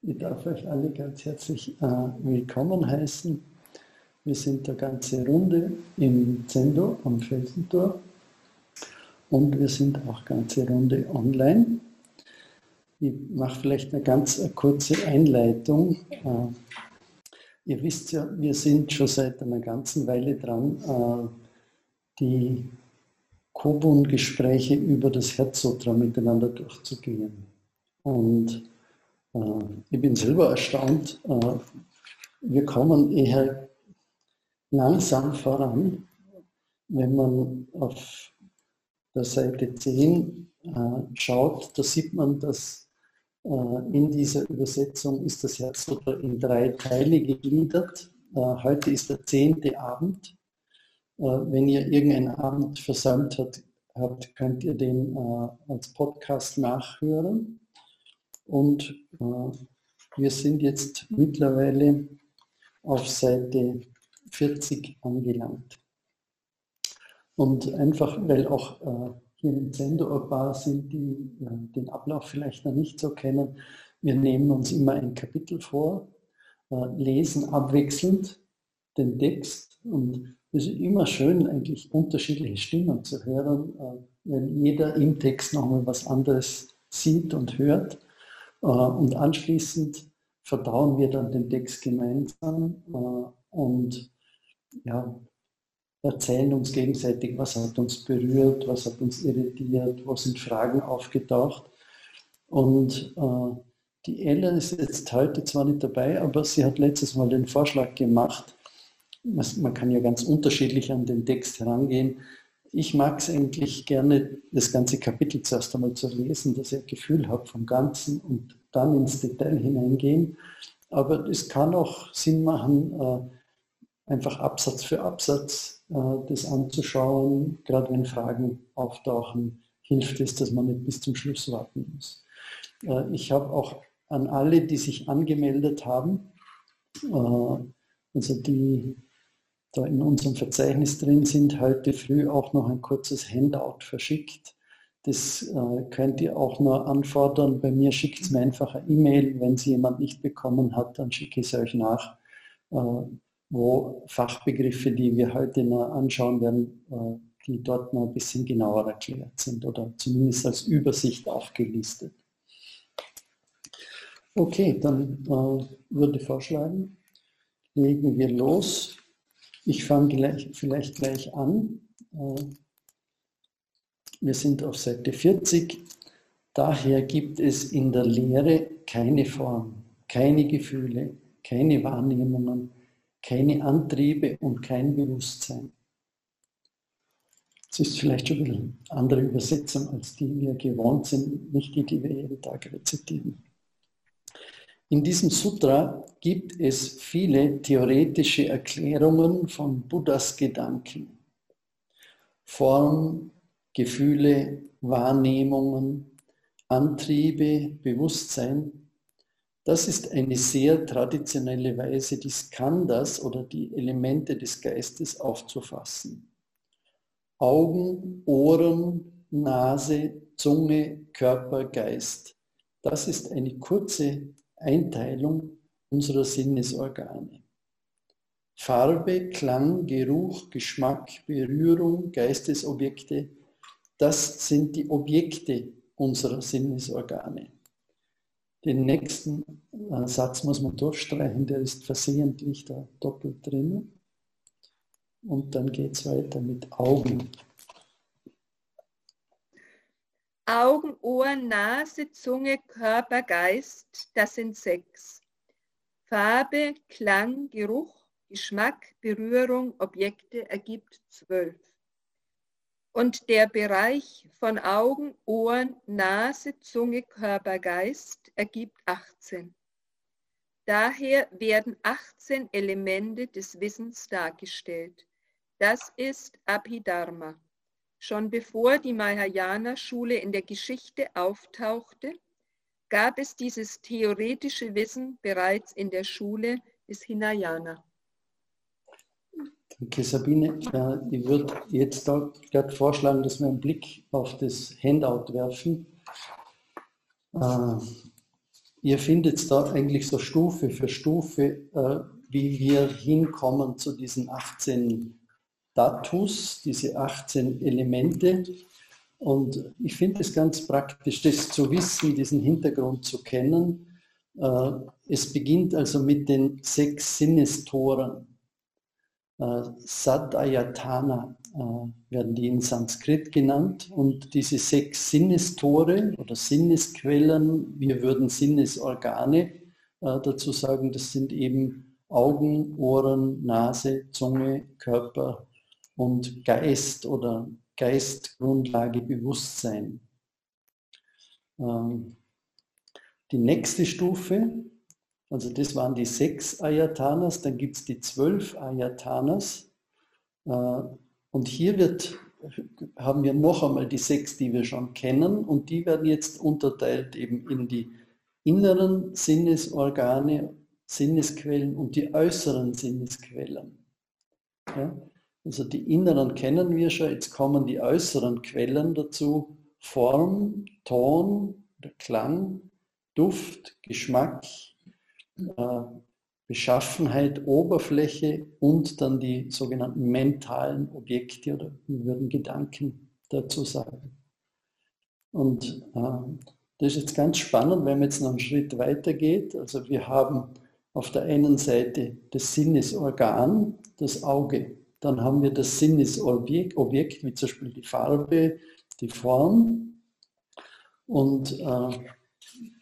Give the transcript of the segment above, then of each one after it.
Ich darf euch alle ganz herzlich äh, willkommen heißen. Wir sind der ganze Runde im Zendo am Felsentor und wir sind auch ganze Runde online. Ich mache vielleicht eine ganz eine kurze Einleitung. Äh, ihr wisst ja, wir sind schon seit einer ganzen Weile dran, äh, die Kobun-Gespräche über das Herzsutra miteinander durchzugehen. Und ich bin selber erstaunt, äh, wir kommen eher langsam voran, wenn man auf der Seite 10 äh, schaut, da sieht man, dass in dieser Übersetzung ist das Herzsutra in drei Teile gegliedert. Heute ist der zehnte Abend. Wenn ihr irgendeinen Abend versäumt habt, könnt ihr den als Podcast nachhören. Und äh, wir sind jetzt mittlerweile auf Seite 40 angelangt. Und einfach, weil auch äh, hier im Sender ein paar sind, die ja, den Ablauf vielleicht noch nicht so kennen, wir nehmen uns immer ein Kapitel vor, äh, lesen abwechselnd den Text und es ist immer schön, eigentlich unterschiedliche Stimmen zu hören, äh, wenn jeder im Text nochmal was anderes sieht und hört. Äh, und anschließend verdauen wir dann den Text gemeinsam äh, und ja, erzählen uns gegenseitig, was hat uns berührt, was hat uns irritiert, wo sind Fragen aufgetaucht. Und äh, die Ellen ist jetzt heute zwar nicht dabei, aber sie hat letztes Mal den Vorschlag gemacht, man kann ja ganz unterschiedlich an den Text herangehen, ich mag es eigentlich gerne, das ganze Kapitel zuerst einmal zu lesen, dass ich ein Gefühl habe vom Ganzen und dann ins Detail hineingehen. Aber es kann auch Sinn machen, äh, einfach Absatz für Absatz äh, das anzuschauen. Gerade wenn Fragen auftauchen, hilft es, dass man nicht bis zum Schluss warten muss. Äh, ich habe auch an alle, die sich angemeldet haben, also die da in unserem Verzeichnis drin sind, heute früh auch noch ein kurzes Handout verschickt. Das äh, könnt ihr auch nur anfordern. Bei mir schickt es mir einfach eine E-Mail. Wenn sie jemand nicht bekommen hat, dann schicke ich es euch nach, äh, wo Fachbegriffe, die wir heute noch anschauen werden, äh, die dort noch ein bisschen genauer erklärt sind oder zumindest als Übersicht aufgelistet. Okay, dann äh, würde ich vorschlagen, legen wir los ich fange gleich, vielleicht gleich an. Äh, wir sind auf Seite 40. Daher gibt es in der Lehre keine Form, keine Gefühle, keine Wahrnehmungen, keine Antriebe und kein Bewusstsein. Das ist vielleicht schon eine andere Übersetzung, als die wir gewohnt sind, nicht die, die wir jeden Tag rezitieren. In diesem Sutra gibt es viele theoretische Erklärungen von Buddhas Gedanken. Form, Gefühle, Wahrnehmungen, Antriebe, Bewusstsein. Das ist eine sehr traditionelle Weise, die Skandhas oder die Elemente des Geistes aufzufassen. Augen, Ohren, Nase, Zunge, Körper, Geist. Das ist eine kurze Einteilung unserer Sinnesorgane. Farbe, Klang, Geruch, Geschmack, Berührung, Geistesobjekte, das sind die Objekte unserer Sinnesorgane. Den nächsten äh, Satz muss man durchstreichen, der ist versehentlich da doppelt drin. Und dann geht es weiter mit Augen. Augen, Ohren, Nase, Zunge, Körper, Geist, das sind sechs. Farbe, Klang, Geruch, Geschmack, Berührung, Objekte ergibt zwölf. Und der Bereich von Augen, Ohren, Nase, Zunge, Körper, Geist ergibt 18. Daher werden 18 Elemente des Wissens dargestellt. Das ist Abhidharma. Schon bevor die Mahayana-Schule in der Geschichte auftauchte, gab es dieses theoretische Wissen bereits in der Schule des Hinayana. Danke, Sabine. Ich würde jetzt gerade vorschlagen, dass wir einen Blick auf das Handout werfen. Äh, ihr findet da eigentlich so Stufe für Stufe, äh, wie wir hinkommen zu diesen 18 Datus, diese 18 Elemente. Und ich finde es ganz praktisch, das zu wissen, diesen Hintergrund zu kennen. Äh, es beginnt also mit den sechs Sinnestoren. Äh, Sadayatana äh, werden die in Sanskrit genannt. Und diese sechs Sinnestore oder Sinnesquellen, wir würden Sinnesorgane dazu sagen, das sind eben Augen, Ohren, Nase, Zunge, Körper und Geist oder Geistgrundlage Bewusstsein. Ähm, die nächste Stufe, also das waren die sechs Ayatanas, dann gibt es die zwölf Ayatanas. Äh, und hier wird, haben wir noch einmal die sechs, die wir schon kennen, und die werden jetzt unterteilt eben in die inneren Sinnesorgane, Sinnesquellen und die äußeren Sinnesquellen. Ja? Also die inneren kennen wir schon, jetzt kommen die äußeren Quellen dazu. Form, Ton, Klang, Duft, Geschmack, äh, Beschaffenheit, Oberfläche und dann die sogenannten mentalen Objekte oder wir würden Gedanken dazu sagen. Und äh, das ist jetzt ganz spannend, wenn man jetzt noch einen Schritt weiter geht. Also wir haben auf der einen Seite das Sinnesorgan, das Auge. Dann haben wir das Sinnesobjekt, Objekt, wie zum Beispiel die Farbe, die Form. Und äh,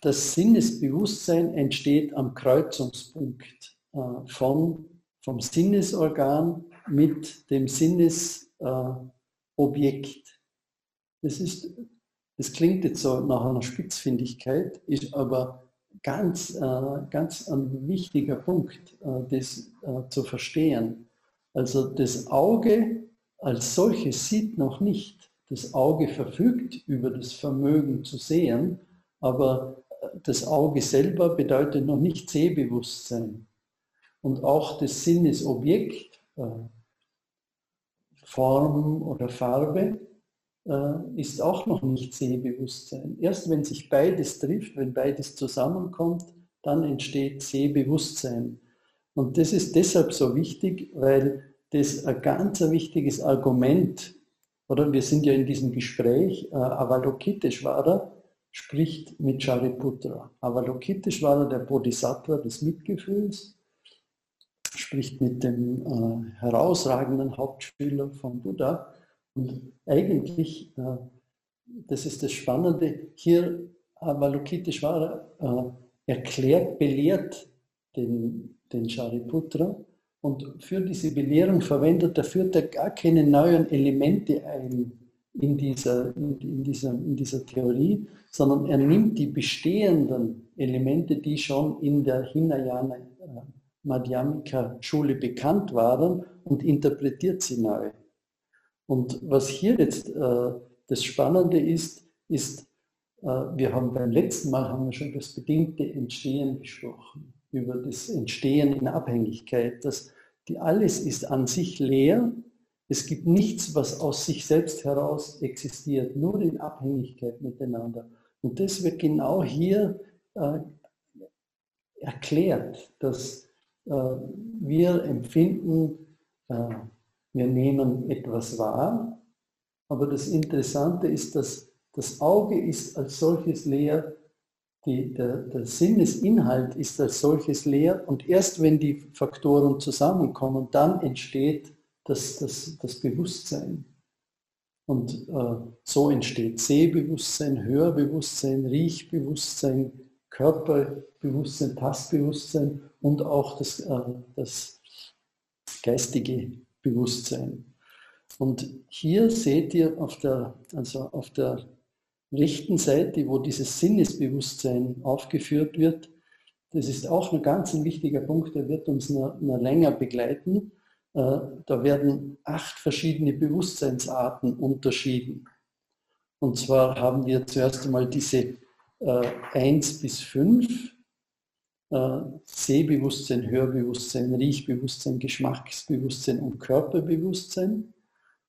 das Sinnesbewusstsein entsteht am Kreuzungspunkt äh, von, vom Sinnesorgan mit dem Sinnesobjekt. Äh, das, das klingt jetzt so nach einer Spitzfindigkeit, ist aber ganz, äh, ganz ein wichtiger Punkt, äh, das äh, zu verstehen. Also das Auge als solches sieht noch nicht. Das Auge verfügt über das Vermögen zu sehen, aber das Auge selber bedeutet noch nicht Sehbewusstsein. Und auch das Sinnesobjekt, äh, Form oder Farbe, äh, ist auch noch nicht Sehbewusstsein. Erst wenn sich beides trifft, wenn beides zusammenkommt, dann entsteht Sehbewusstsein. Und das ist deshalb so wichtig, weil das ein ganz wichtiges Argument, oder wir sind ja in diesem Gespräch, äh, Avalokiteshvara spricht mit Shariputra. Avalokiteshvara, der Bodhisattva des Mitgefühls, spricht mit dem äh, herausragenden Hauptschüler von Buddha. Und eigentlich, äh, das ist das Spannende, hier Avalokiteshvara äh, erklärt, belehrt den, den Shariputra und für diese Belehrung verwendet er, führt er gar keine neuen Elemente ein in dieser, in, dieser, in dieser Theorie, sondern er nimmt die bestehenden Elemente, die schon in der Hinayana äh, Madhyamika Schule bekannt waren und interpretiert sie neu. Und was hier jetzt äh, das Spannende ist, ist, äh, wir haben beim letzten Mal haben wir schon das bedingte Entstehen gesprochen, über das Entstehen in Abhängigkeit, dass die alles ist an sich leer. Es gibt nichts, was aus sich selbst heraus existiert, nur in Abhängigkeit miteinander. Und das wird genau hier äh, erklärt, dass äh, wir empfinden, äh, wir nehmen etwas wahr, aber das Interessante ist, dass das Auge ist als solches leer die, der, der Sinnesinhalt ist als solches leer und erst wenn die Faktoren zusammenkommen, dann entsteht das, das, das Bewusstsein. Und äh, so entsteht Sehbewusstsein, Hörbewusstsein, Riechbewusstsein, Körperbewusstsein, Tastbewusstsein und auch das, äh, das geistige Bewusstsein. Und hier seht ihr auf der, also auf der rechten Seite, wo dieses Sinnesbewusstsein aufgeführt wird, das ist auch ein ganz ein wichtiger Punkt, der wird uns noch, noch länger begleiten. Äh, da werden acht verschiedene Bewusstseinsarten unterschieden. Und zwar haben wir zuerst einmal diese äh, 1 bis 5, äh, Sehbewusstsein, Hörbewusstsein, Riechbewusstsein, Geschmacksbewusstsein und Körperbewusstsein.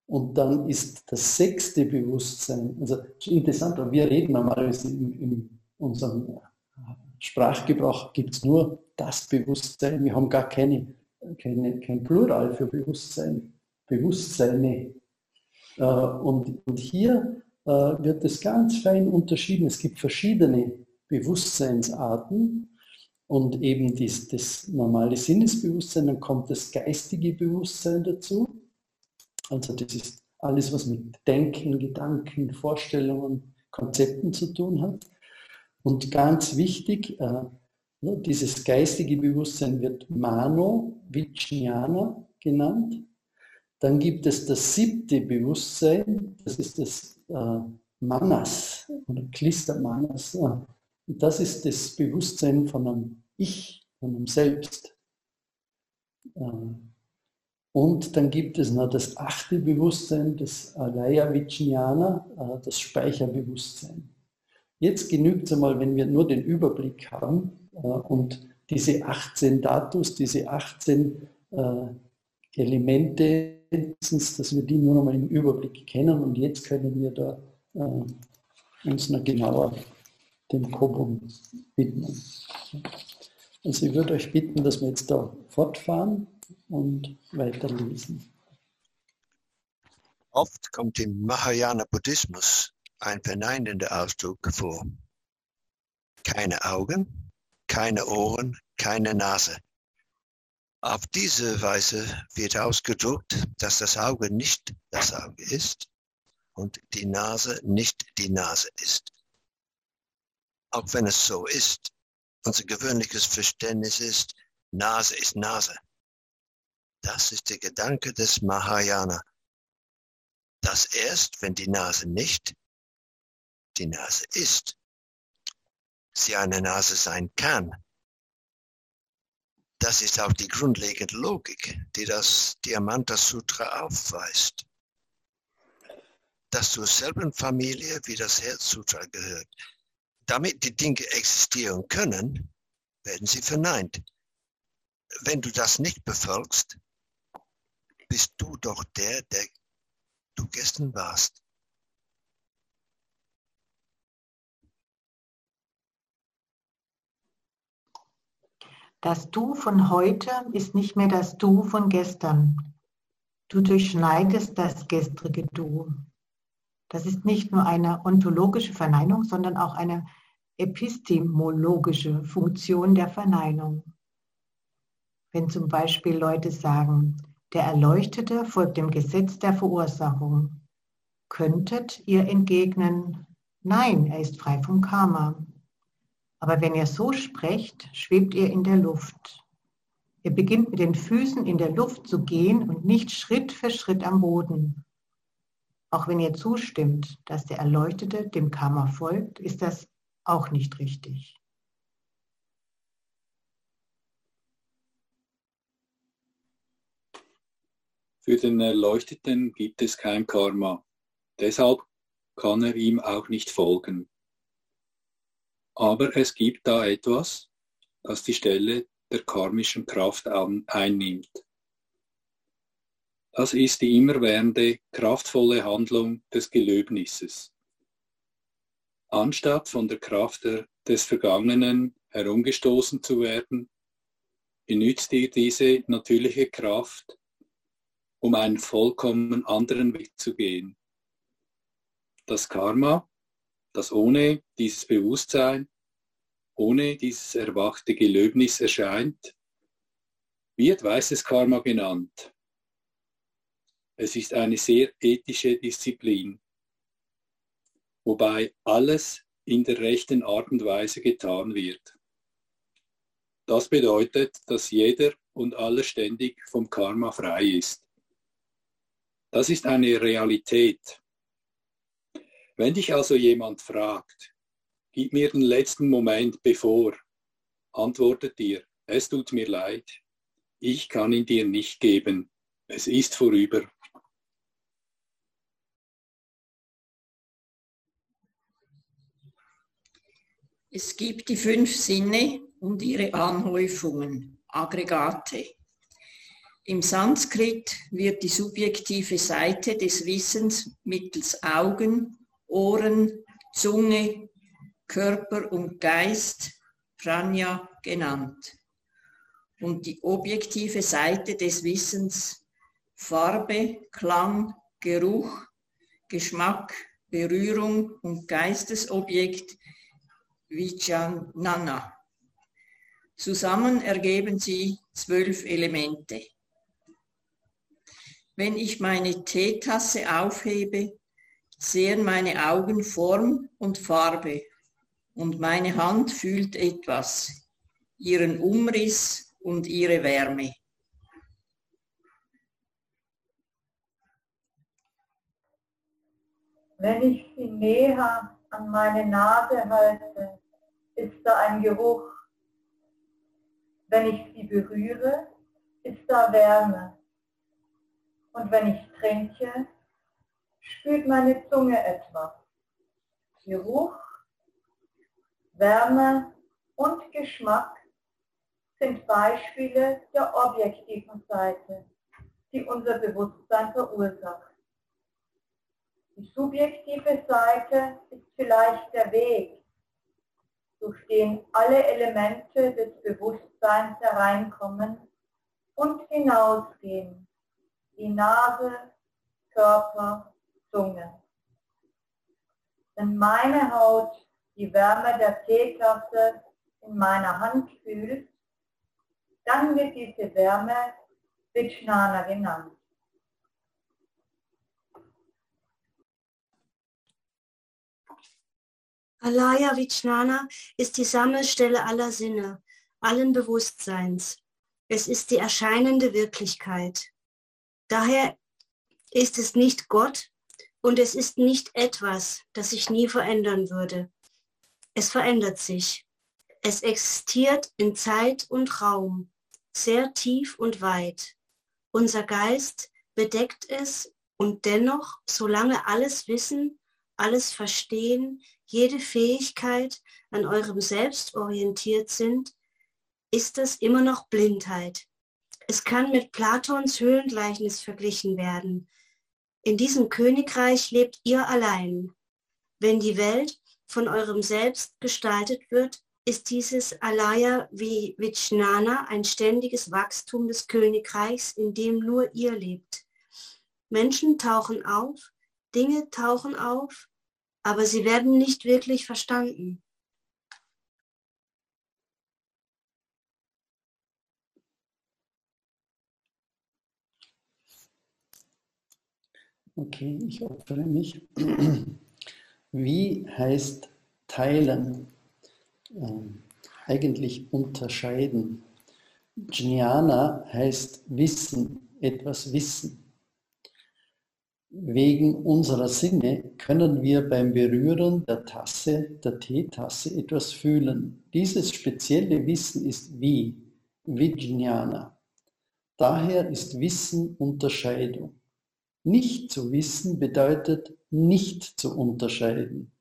Und dann ist das sechste Bewusstsein, also interessant, wir reden normalerweise in, in unserem Sprachgebrauch gibt es nur das Bewusstsein. Wir haben gar keine, keine, kein Plural für Bewusstsein. Bewusstseine. Äh, und, und hier äh, wird es ganz fein unterschieden. Es gibt verschiedene Bewusstseinsarten und eben das, das normale Sinnesbewusstsein, dann kommt das geistige Bewusstsein dazu. Also das ist alles, was mit Denken, Gedanken, Vorstellungen, Konzepten zu tun hat. Und ganz wichtig, äh, ne, dieses geistige Bewusstsein wird Mano Vijnana genannt. Dann gibt es das siebte Bewusstsein, das ist das äh, Manas oder Klister Manas. Und das ist das Bewusstsein von einem Ich, von einem Selbst. Und dann gibt es noch das achte Bewusstsein, das Alaya Vijnana, äh, das Speicherbewusstsein. Jetzt genügt es einmal, wenn wir nur den Überblick haben äh, und diese 18 Datus, diese 18 äh, Elemente, dass wir die nur noch mal im Überblick kennen und jetzt können wir da uns noch genauer dem Kobum widmen. Also ich würde euch bitten, dass wir jetzt da fortfahren und weiterlesen. Oft kommt im Mahayana Buddhismus ein verneinender Ausdruck vor. Keine Augen, keine Ohren, keine Nase. Auf diese Weise wird ausgedruckt, dass das Auge nicht das Auge ist und die Nase nicht die Nase ist. Auch wenn es so ist, unser gewöhnliches Verständnis ist, Nase ist Nase. Das ist der Gedanke des Mahayana. Dass erst, wenn die Nase nicht die Nase ist, sie eine Nase sein kann. Das ist auch die grundlegende Logik, die das Diamanta Sutra aufweist. Das zur selben Familie wie das Herz Sutra gehört. Damit die Dinge existieren können, werden sie verneint. Wenn du das nicht befolgst, bist du doch der, der du gestern warst. Das Du von heute ist nicht mehr das Du von gestern. Du durchschneidest das gestrige Du. Das ist nicht nur eine ontologische Verneinung, sondern auch eine epistemologische Funktion der Verneinung. Wenn zum Beispiel Leute sagen, der Erleuchtete folgt dem Gesetz der Verursachung, könntet ihr entgegnen, nein, er ist frei vom Karma. Aber wenn ihr so sprecht, schwebt ihr in der Luft. Ihr beginnt mit den Füßen in der Luft zu gehen und nicht Schritt für Schritt am Boden. Auch wenn ihr zustimmt, dass der Erleuchtete dem Karma folgt, ist das auch nicht richtig. Für den Erleuchteten gibt es kein Karma. Deshalb kann er ihm auch nicht folgen. Aber es gibt da etwas, das die Stelle der karmischen Kraft einnimmt. Das ist die immerwährende, kraftvolle Handlung des Gelöbnisses. Anstatt von der Kraft des Vergangenen herumgestoßen zu werden, benützt ihr diese natürliche Kraft, um einen vollkommen anderen Weg zu gehen. Das Karma das ohne dieses Bewusstsein, ohne dieses erwachte Gelöbnis erscheint, wird weißes Karma genannt. Es ist eine sehr ethische Disziplin, wobei alles in der rechten Art und Weise getan wird. Das bedeutet, dass jeder und alle ständig vom Karma frei ist. Das ist eine Realität, wenn dich also jemand fragt, gib mir den letzten Moment bevor, antwortet dir, es tut mir leid, ich kann ihn dir nicht geben, es ist vorüber. Es gibt die fünf Sinne und ihre Anhäufungen, Aggregate. Im Sanskrit wird die subjektive Seite des Wissens mittels Augen, Ohren, Zunge, Körper und Geist Pranya genannt. Und die objektive Seite des Wissens Farbe, Klang, Geruch, Geschmack, Berührung und Geistesobjekt Vijnana. Zusammen ergeben sie zwölf Elemente. Wenn ich meine Teetasse aufhebe, sehen meine Augen Form und Farbe und meine Hand fühlt etwas, ihren Umriss und ihre Wärme. Wenn ich sie näher an meine Nase halte, ist da ein Geruch. Wenn ich sie berühre, ist da Wärme. Und wenn ich trinke, spürt meine Zunge etwas. Geruch, Wärme und Geschmack sind Beispiele der objektiven Seite, die unser Bewusstsein verursacht. Die subjektive Seite ist vielleicht der Weg, durch den alle Elemente des Bewusstseins hereinkommen und hinausgehen. Die Nase, Körper, Zunge. Wenn meine Haut die Wärme der Teetasse in meiner Hand fühlt, dann wird diese Wärme Vijnana genannt. Alaya Vijnana ist die Sammelstelle aller Sinne, allen Bewusstseins. Es ist die erscheinende Wirklichkeit. Daher ist es nicht Gott und es ist nicht etwas, das sich nie verändern würde. Es verändert sich. Es existiert in Zeit und Raum, sehr tief und weit. Unser Geist bedeckt es und dennoch, solange alles Wissen, alles Verstehen, jede Fähigkeit an eurem Selbst orientiert sind, ist es immer noch Blindheit. Es kann mit Platons Höhlengleichnis verglichen werden. In diesem Königreich lebt ihr allein. Wenn die Welt von eurem Selbst gestaltet wird, ist dieses Alaya Vijnana ein ständiges Wachstum des Königreichs, in dem nur ihr lebt. Menschen tauchen auf, Dinge tauchen auf, aber sie werden nicht wirklich verstanden. Okay, ich opfere mich. Wie heißt teilen? Ähm, eigentlich unterscheiden. Jnana heißt wissen, etwas wissen. Wegen unserer Sinne können wir beim Berühren der Tasse, der Teetasse etwas fühlen. Dieses spezielle Wissen ist wie, Vijnana. Daher ist Wissen Unterscheidung. Nicht zu wissen bedeutet nicht zu unterscheiden.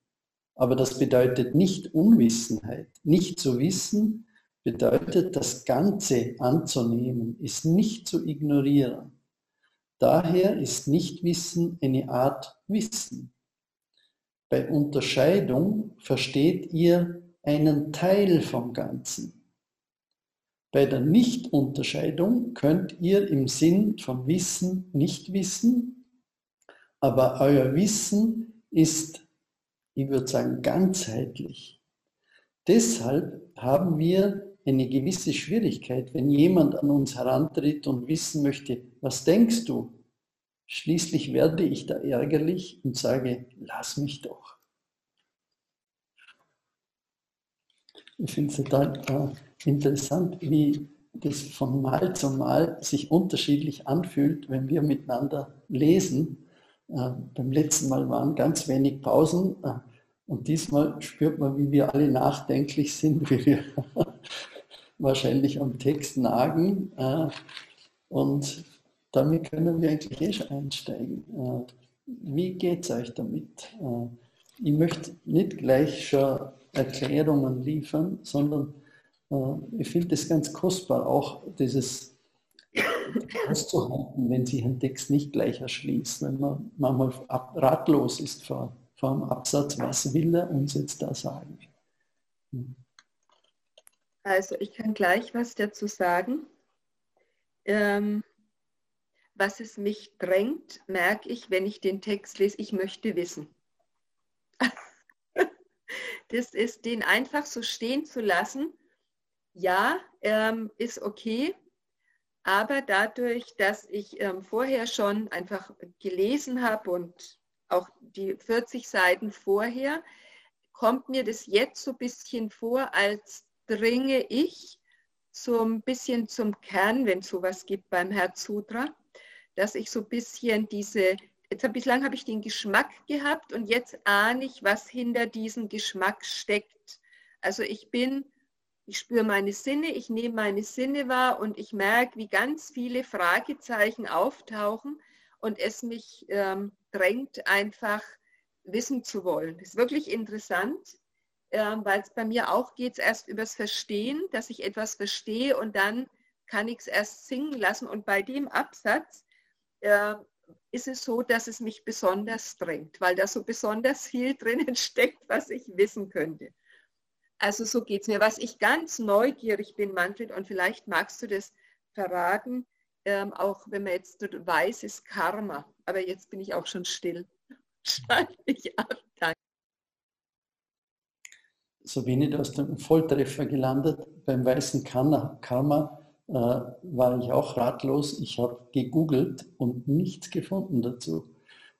Aber das bedeutet nicht Unwissenheit. Nicht zu wissen bedeutet das Ganze anzunehmen, ist nicht zu ignorieren. Daher ist Nichtwissen eine Art Wissen. Bei Unterscheidung versteht ihr einen Teil vom Ganzen. Bei der Nichtunterscheidung könnt ihr im Sinn von Wissen nicht wissen, aber euer Wissen ist, ich würde sagen, ganzheitlich. Deshalb haben wir eine gewisse Schwierigkeit, wenn jemand an uns herantritt und wissen möchte, was denkst du? Schließlich werde ich da ärgerlich und sage, lass mich doch. Ich finde es total äh, interessant, wie das von Mal zu Mal sich unterschiedlich anfühlt, wenn wir miteinander lesen. Äh, beim letzten Mal waren ganz wenig Pausen äh, und diesmal spürt man, wie wir alle nachdenklich sind, wie wir wahrscheinlich am Text nagen. Äh, und damit können wir eigentlich eh schon einsteigen. Wie geht es euch damit? Ich möchte nicht gleich schon Erklärungen liefern, sondern ich finde es ganz kostbar, auch dieses auszuhalten, wenn sich ein Text nicht gleich erschließt, wenn man manchmal ratlos ist vor, vor einem Absatz, was will er uns jetzt da sagen? Hm. Also ich kann gleich was dazu sagen. Ähm, was es mich drängt, merke ich, wenn ich den Text lese, ich möchte wissen. das ist, den einfach so stehen zu lassen. Ja, ähm, ist okay, aber dadurch, dass ich ähm, vorher schon einfach gelesen habe und auch die 40 Seiten vorher, kommt mir das jetzt so ein bisschen vor, als dringe ich so ein bisschen zum Kern, wenn es sowas gibt beim Herzudra, dass ich so ein bisschen diese, jetzt, bislang habe ich den Geschmack gehabt und jetzt ahne ich, was hinter diesem Geschmack steckt. Also ich bin, ich spüre meine Sinne, ich nehme meine Sinne wahr und ich merke, wie ganz viele Fragezeichen auftauchen und es mich ähm, drängt, einfach wissen zu wollen. Das ist wirklich interessant äh, weil es bei mir auch geht, erst übers Verstehen, dass ich etwas verstehe und dann kann ich es erst singen lassen. Und bei dem Absatz äh, ist es so, dass es mich besonders drängt, weil da so besonders viel drinnen steckt, was ich wissen könnte. Also so geht es mir. Was ich ganz neugierig bin, Manfred, und vielleicht magst du das verraten, ähm, auch wenn man jetzt weiß, ist Karma. Aber jetzt bin ich auch schon still. Schalte ich ab. Danke so wenig aus dem Volltreffer gelandet. Beim weißen Karma äh, war ich auch ratlos. Ich habe gegoogelt und nichts gefunden dazu.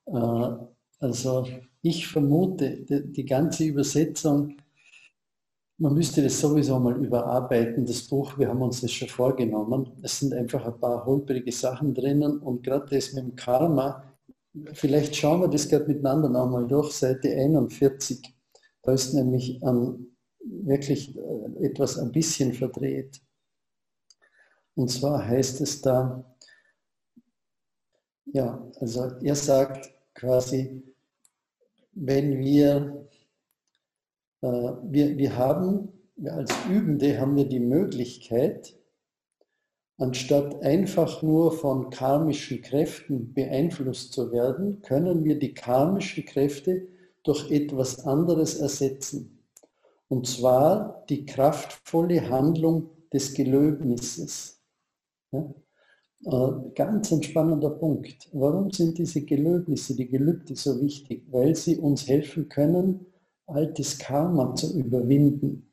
Äh, also ich vermute, die, die, ganze Übersetzung, man müsste das sowieso mal überarbeiten, das Buch, wir haben uns das schon vorgenommen. Es sind einfach ein paar holprige Sachen drinnen und gerade das mit dem Karma, vielleicht schauen wir das gerade miteinander nochmal durch, Seite 41 da ist nämlich ähm, wirklich äh, etwas ein bisschen verdreht. Und zwar heißt es da, ja, also er sagt quasi, wenn wir, wir, wir haben, als Übende haben wir die Möglichkeit, anstatt einfach nur von karmischen Kräften beeinflusst zu werden, können wir die karmischen Kräfte durch etwas anderes ersetzen. Und zwar die kraftvolle Handlung des Gelöbnisses. Ja? Äh, ganz ein spannender Punkt. Warum sind diese Gelöbnisse, die Gelübde so wichtig? Weil sie uns helfen können, altes Karma zu überwinden.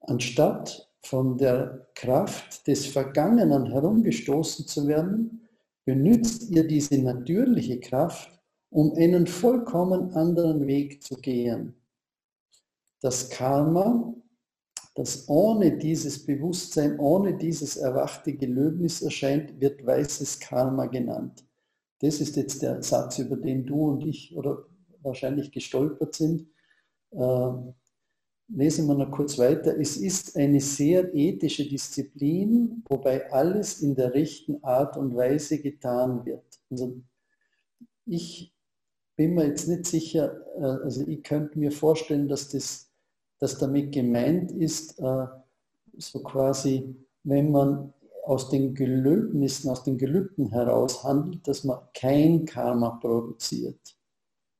Anstatt von der Kraft des Vergangenen herumgestoßen zu werden, benützt ihr diese natürliche Kraft, um einen vollkommen anderen Weg zu gehen. Das Karma, das ohne dieses Bewusstsein, ohne dieses erwachte Gelöbnis erscheint, wird weißes Karma genannt. Das ist jetzt der Satz, über den du und ich oder wahrscheinlich gestolpert sind. Äh, lesen wir noch kurz weiter. Es ist eine sehr ethische Disziplin, wobei alles in der rechten Art und Weise getan wird. Also ich bin mir jetzt nicht sicher, äh, also ich könnte mir vorstellen, dass das dass damit gemeint ist, äh, so quasi, wenn man aus den Gelöbnissen, aus den Gelübden heraus handelt, dass man kein Karma produziert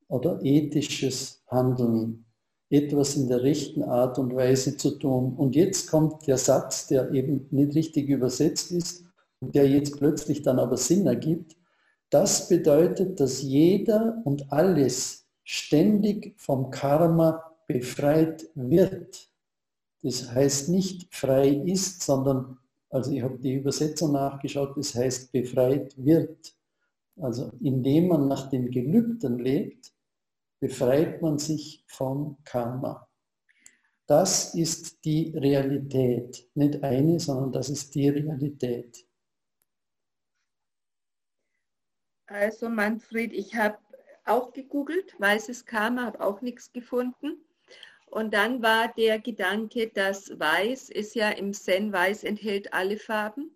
oder ethisches Handeln, etwas in der rechten Art und Weise zu tun. Und jetzt kommt der Satz, der eben nicht richtig übersetzt ist und der jetzt plötzlich dann aber Sinn ergibt. Das bedeutet, dass jeder und alles ständig vom Karma befreit wird. Das heißt nicht frei ist, sondern, also ich habe die Übersetzung nachgeschaut, das heißt befreit wird. Also indem man nach den Gelübden lebt, befreit man sich vom Karma. Das ist die Realität. Nicht eine, sondern das ist die Realität. Also Manfred, ich habe auch gegoogelt, weißes Karma, habe auch nichts gefunden. Und dann war der Gedanke, dass Weiß ist ja im Zen, Weiß enthält alle Farben,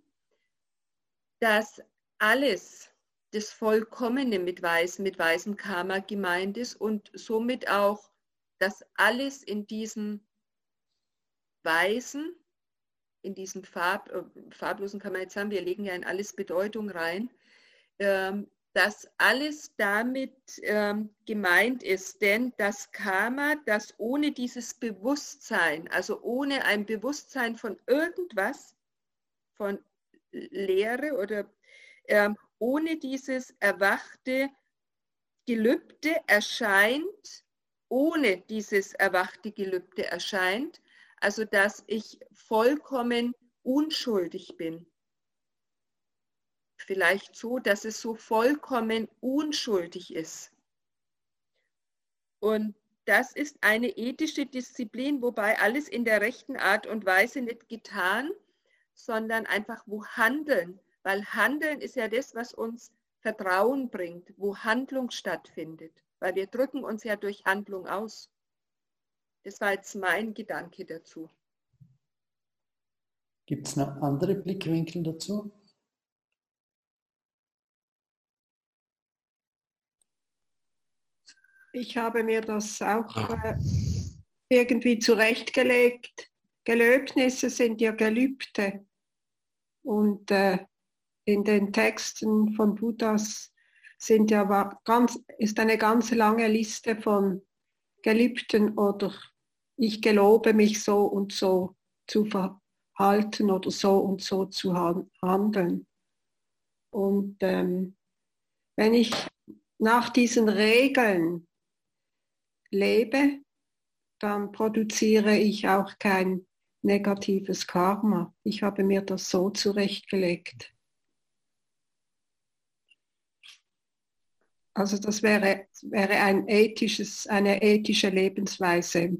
dass alles, das Vollkommene mit Weiß, mit weißem Karma gemeint ist und somit auch, dass alles in diesem Weißen, in diesem Farb, äh, farblosen kann man jetzt sagen, wir legen ja in alles Bedeutung rein, ähm, dass alles damit ähm, gemeint ist. Denn das Karma, das ohne dieses Bewusstsein, also ohne ein Bewusstsein von irgendwas, von Lehre oder ähm, ohne dieses erwachte Gelübde erscheint, ohne dieses erwachte Gelübde erscheint, also dass ich vollkommen unschuldig bin. Vielleicht so, dass es so vollkommen unschuldig ist. Und das ist eine ethische Disziplin, wobei alles in der rechten Art und Weise nicht getan, sondern einfach wo Handeln, weil Handeln ist ja das, was uns Vertrauen bringt, wo Handlung stattfindet, weil wir drücken uns ja durch Handlung aus. Das war jetzt mein Gedanke dazu. Gibt es noch andere Blickwinkel dazu? Ich habe mir das auch äh, irgendwie zurechtgelegt. Gelöbnisse sind ja Gelübde. Und äh, in den Texten von Buddhas sind ja ganz, ist eine ganz lange Liste von Gelübden oder ich gelobe mich so und so zu verhalten oder so und so zu handeln. Und ähm, wenn ich nach diesen Regeln lebe, dann produziere ich auch kein negatives Karma. Ich habe mir das so zurechtgelegt. Also das wäre, wäre ein ethisches, eine ethische Lebensweise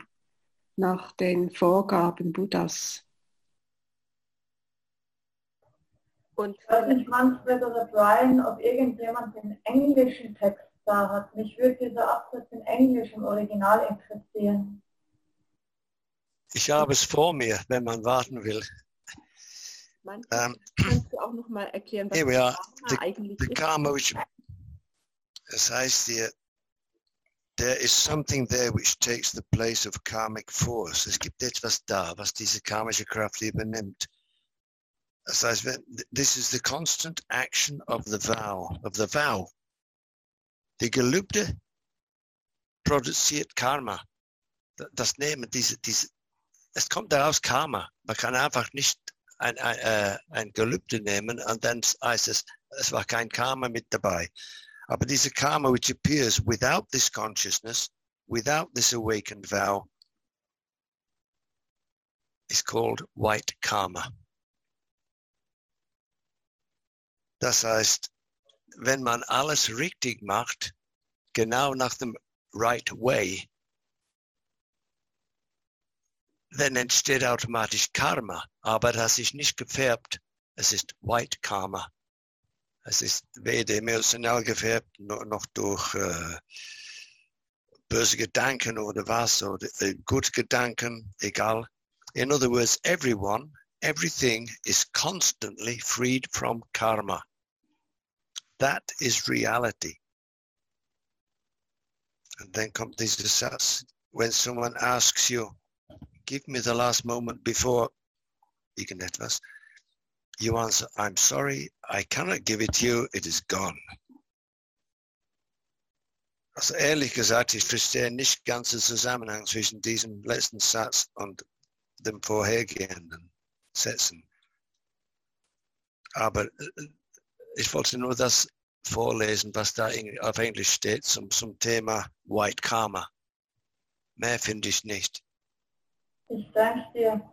nach den Vorgaben Buddhas. Und ich weiß nicht, Manfred oder Brian, ob irgendjemand den englischen Text da hat. Mich würde dieser Absatz in Englisch im Original interessieren. Ich habe es vor mir, wenn man warten will. Ähm, kannst du auch noch mal erklären, was. Karma eigentlich the ist? karma which, es heißt hier, there is something there which takes the place of karmic force. Es gibt etwas da, was diese karmische Kraft übernimmt. Das heißt, this is the constant action of the vow, of the vow. Die Gelübde produziert Karma. Das Nehmen, diese, diese, es kommt daraus Karma. Man kann einfach nicht ein, ein, äh, ein Gelübde nehmen und dann heißt es, es war kein Karma mit dabei. Uh, aber diese Karma, which appears without this consciousness, without this awakened vow, is called white karma. Das heißt, wenn man alles richtig macht, genau nach dem right way, dann entsteht automatisch Karma, aber das ist nicht gefärbt, es ist White Karma. Es ist weder emotional gefärbt noch durch äh, böse Gedanken oder was, oder äh, gute Gedanken, egal. In other words, everyone, everything is constantly freed from karma. That is reality. And then comes this Satz, when someone asks you, give me the last moment before you can irgendetwas, you answer, I'm sorry, I cannot give it to you, it is gone. Also ehrlich gesagt, ich verstehe nicht ganz den Zusammenhang zwischen diesem letzten Satz und dem vorhergehenden Sätzen. Aber äh, ich wollte nur das vorlesen, was da auf Englisch steht zum, zum Thema White Karma. Mehr finde ich nicht. Ich danke dir.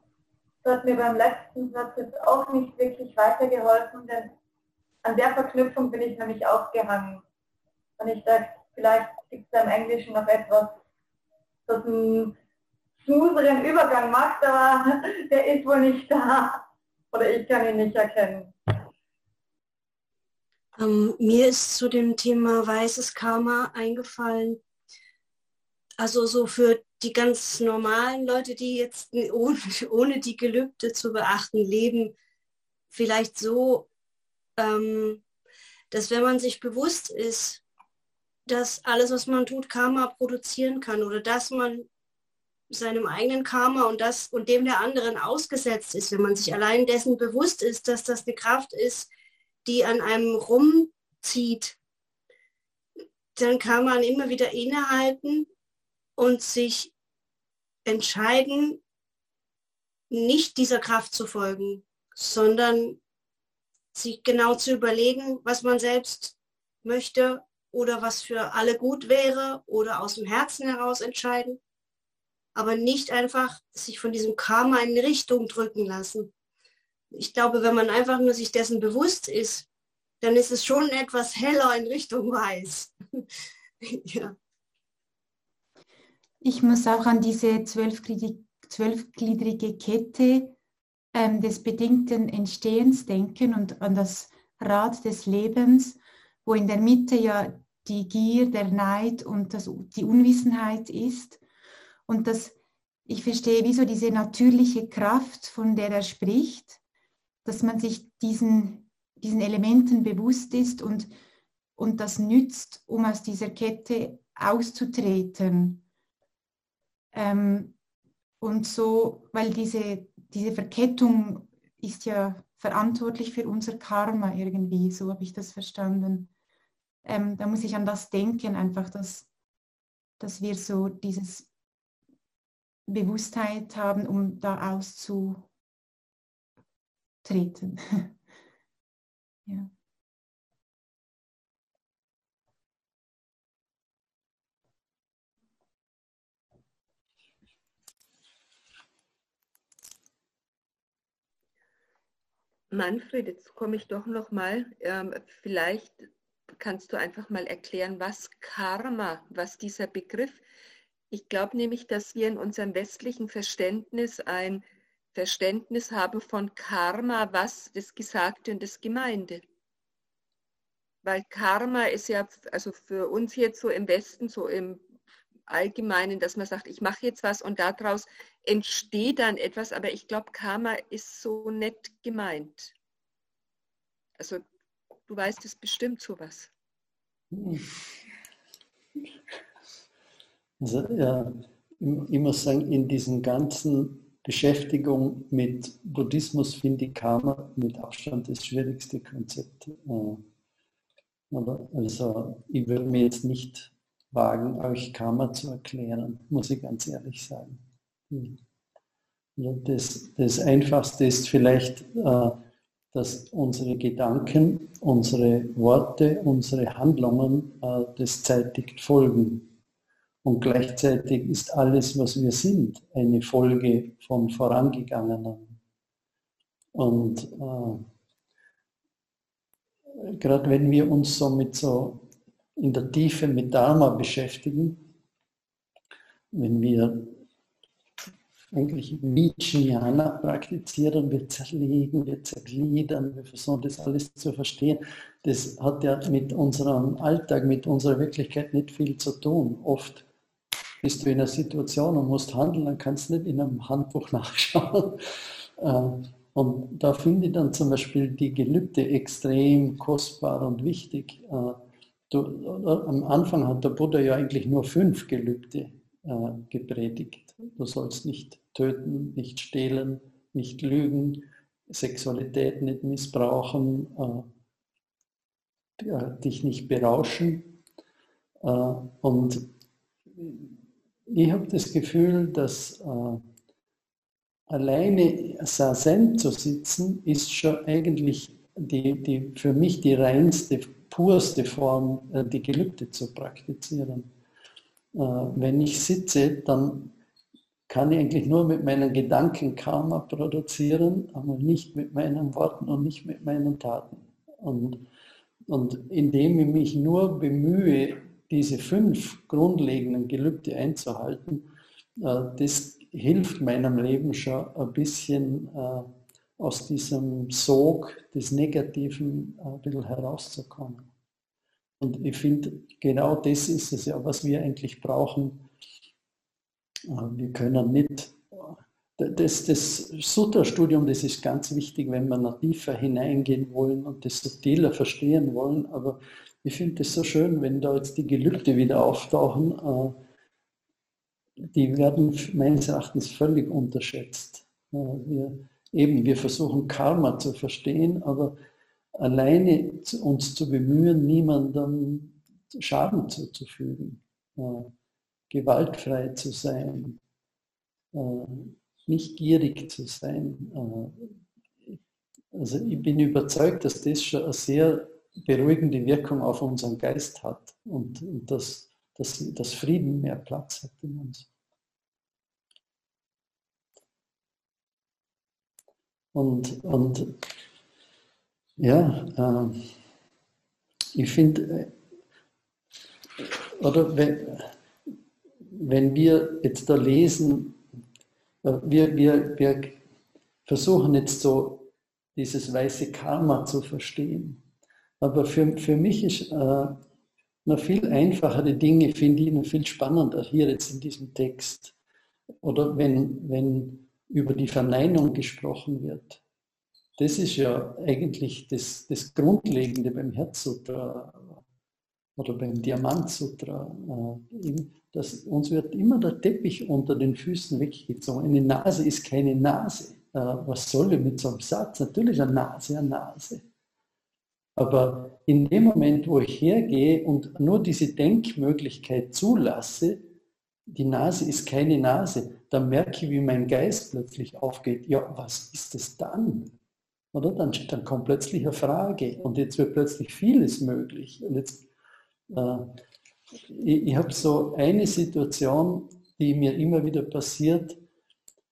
Das hat mir beim letzten Satz jetzt auch nicht wirklich weitergeholfen, denn an der Verknüpfung bin ich nämlich aufgehangen. Und ich dachte, vielleicht gibt es im Englischen noch etwas, das einen smootheren Übergang macht, aber der ist wohl nicht da. Oder ich kann ihn nicht erkennen. Ähm, mir ist zu dem Thema weißes Karma eingefallen, also so für die ganz normalen Leute, die jetzt ohne, ohne die Gelübde zu beachten leben, vielleicht so, ähm, dass wenn man sich bewusst ist, dass alles, was man tut, Karma produzieren kann oder dass man seinem eigenen Karma und das und dem der anderen ausgesetzt ist, wenn man sich allein dessen bewusst ist, dass das eine Kraft ist, die an einem rumzieht dann kann man immer wieder innehalten und sich entscheiden, nicht dieser Kraft zu folgen, sondern sich genau zu überlegen, was man selbst möchte oder was für alle gut wäre oder aus dem Herzen heraus entscheiden, aber nicht einfach sich von diesem Karma in Richtung drücken lassen. Ich glaube, wenn man einfach nur sich dessen bewusst ist, dann ist es schon etwas heller in Richtung weiß. ja. Ich muss auch an diese zwölfgliedrige Kette ähm, des bedingten Entstehens denken und an das Rad des Lebens, wo in der Mitte ja die Gier, der Neid und das, die Unwissenheit ist. Und das, ich verstehe, wieso diese natürliche Kraft, von der er spricht, dass man sich diesen, diesen Elementen bewusst ist und, und das nützt, um aus dieser Kette auszutreten. Ähm, und so, weil diese, diese Verkettung ist ja verantwortlich für unser Karma irgendwie, so habe ich das verstanden. Ähm, da muss ich an das denken, einfach, dass, dass wir so dieses Bewusstheit haben, um da auszutreten. ja. Manfred, jetzt komme ich doch noch mal. Ähm, vielleicht kannst du einfach mal erklären, was Karma, was dieser Begriff. Ich glaube nämlich, dass wir in unserem westlichen Verständnis ein Verständnis haben von Karma, was das Gesagte und das Gemeinde. Weil Karma ist ja, also für uns jetzt so im Westen, so im Allgemeinen, dass man sagt, ich mache jetzt was und daraus entsteht dann etwas, aber ich glaube, Karma ist so nett gemeint. Also du weißt es bestimmt sowas. Also ja, ich muss sagen, in diesen ganzen Beschäftigung mit Buddhismus finde ich Karma mit Abstand das schwierigste Konzept. Äh, also ich würde mir jetzt nicht wagen, euch Karma zu erklären, muss ich ganz ehrlich sagen. Das, das Einfachste ist vielleicht, äh, dass unsere Gedanken, unsere Worte, unsere Handlungen äh, das zeitigt folgen. Und gleichzeitig ist alles, was wir sind, eine Folge von vorangegangenen. Und äh, gerade wenn wir uns so mit so in der Tiefe mit Dharma beschäftigen, wenn wir eigentlich Vijnana praktizieren, wir zerlegen, wir zergliedern, wir versuchen das alles zu verstehen. Das hat ja mit unserem Alltag, mit unserer Wirklichkeit nicht viel zu tun. Oft bist du in einer Situation und musst handeln, dann kannst du nicht in einem Handbuch nachschauen. Äh, und da finde ich dann zum Beispiel die Gelübde extrem kostbar und wichtig. Äh, Du, am Anfang hat der Buddha ja eigentlich nur fünf Gelübde äh, gepredigt. Du sollst nicht töten, nicht stehlen, nicht lügen, Sexualität nicht missbrauchen, äh, dich nicht berauschen. Äh, und ich habe das Gefühl, dass äh, alleine Sazen zu sitzen, ist schon eigentlich die, die, für mich die reinste purste Form, äh, die Gelübde zu praktizieren. Äh, wenn ich sitze, dann kann ich eigentlich nur mit meinen Gedanken Karma produzieren, aber nicht mit meinen Worten und nicht mit meinen Taten. Und, und indem ich mich nur bemühe, diese fünf grundlegenden Gelübde einzuhalten, äh, das hilft meinem Leben schon ein bisschen aus diesem Sog des Negativen ein bisschen herauszukommen. Und ich finde, genau das ist es ja, was wir eigentlich brauchen. Äh, wir können nicht, das, das Sutta-Studium, das ist ganz wichtig, wenn wir noch tiefer hineingehen wollen und das subtiler verstehen wollen. Aber ich finde es so schön, wenn da jetzt die Gelübde wieder auftauchen. Äh, die werden meines Erachtens völlig unterschätzt. Äh, wir, eben, wir versuchen Karma zu verstehen, aber alleine uns zu bemühen, niemandem Schaden zuzufügen, äh, gewaltfrei zu sein, äh, nicht gierig zu sein. Äh, also ich bin überzeugt, dass das schon eine sehr beruhigende Wirkung auf unseren Geist hat und, und dass, dass, dass Frieden mehr Platz hat in uns. Und, und ja, äh, ich finde, äh, oder wenn, wenn wir jetzt da lesen, äh, wir, wir, wir versuchen jetzt so dieses weiße Karma zu verstehen. Aber für, für mich ist äh, noch viel einfachere Dinge, finde ich, noch viel spannender hier jetzt in diesem Text. Oder wenn, wenn über die Verneinung gesprochen wird. Das ist ja eigentlich das, das Grundlegende beim Herzsutra oder beim Diamantsutra. Äh, dass uns wird immer der Teppich unter den Füßen weggezogen. Eine Nase ist keine Nase. Äh, was soll ich mit so einem Satz? Natürlich eine Nase, eine Nase. Aber in dem Moment, wo ich hergehe und nur diese Denkmöglichkeit zulasse, die Nase ist keine Nase, dann merke ich, wie mein Geist plötzlich aufgeht. Ja, was ist es dann? Oder dann, dann kommt plötzlich eine Frage und jetzt wird plötzlich vieles möglich. Und jetzt, äh, ich, ich habe so eine Situation, die mir immer wieder passiert,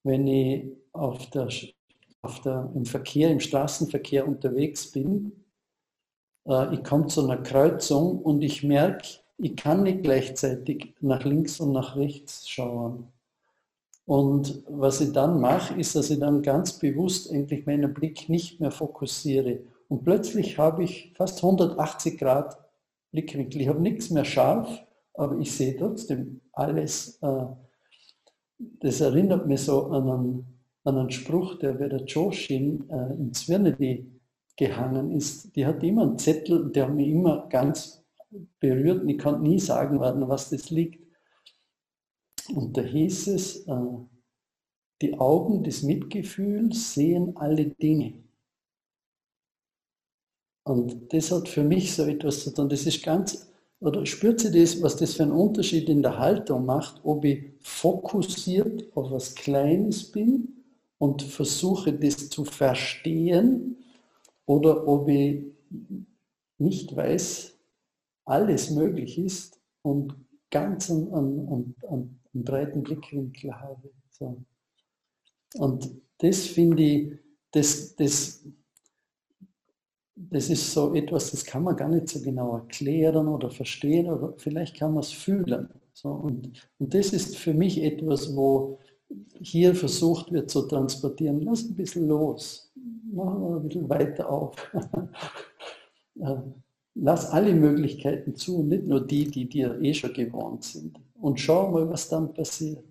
wenn ich auf der, auf der, im Verkehr, im Straßenverkehr unterwegs bin. Äh, ich komme zu einer Kreuzung und ich merke, ich kann nicht gleichzeitig nach links und nach rechts schauen. Und was ich dann mache, ist, dass ich dann ganz bewusst eigentlich meinen Blick nicht mehr fokussiere. Und plötzlich habe ich fast 180 Grad Blickwinkel. Ich habe nichts mehr scharf, aber ich sehe trotzdem alles. Äh, das erinnert mich so an einen, an einen Spruch, der bei der Joshin äh, in Zwirnedy gehangen ist. Die hat immer einen Zettel, der mich immer ganz berührt und ich konnte nie sagen, was das liegt. Und da hieß es, äh, die Augen des Mitgefühls sehen alle Dinge. Und das hat für mich so etwas zu tun. Das ist ganz, oder spürt sie das, was das für einen Unterschied in der Haltung macht, ob ich fokussiert auf was Kleines bin und versuche, das zu verstehen, oder ob ich nicht weiß, alles möglich ist und ganz an, an, an, einen breiten Blickwinkel habe. So. Und das finde ich, das, das, das ist so etwas, das kann man gar nicht so genau erklären oder verstehen, oder vielleicht kann man es fühlen. So, und, und das ist für mich etwas, wo hier versucht wird zu transportieren. Lass ein bisschen los, machen wir ein bisschen weiter auf. Äh, lass alle Möglichkeiten zu, nicht nur die, die dir eh schon gewohnt sind und schau mal, was dann passiert.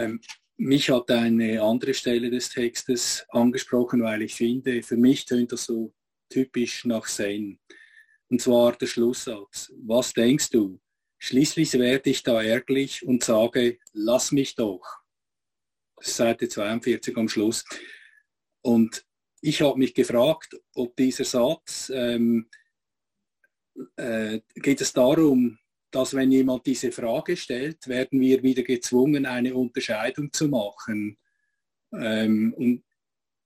Ähm, mich hat eine andere Stelle des Textes angesprochen, weil ich finde, für mich tönt das so typisch nach Zen. Und zwar der Schlusssatz. Was denkst du? Schließlich werde ich da ärgerlich und sage, lass mich doch. Seite 42 am Schluss. Und ich habe mich gefragt, ob dieser Satz, ähm, äh, geht es darum, dass wenn jemand diese Frage stellt, werden wir wieder gezwungen, eine Unterscheidung zu machen. Ähm, und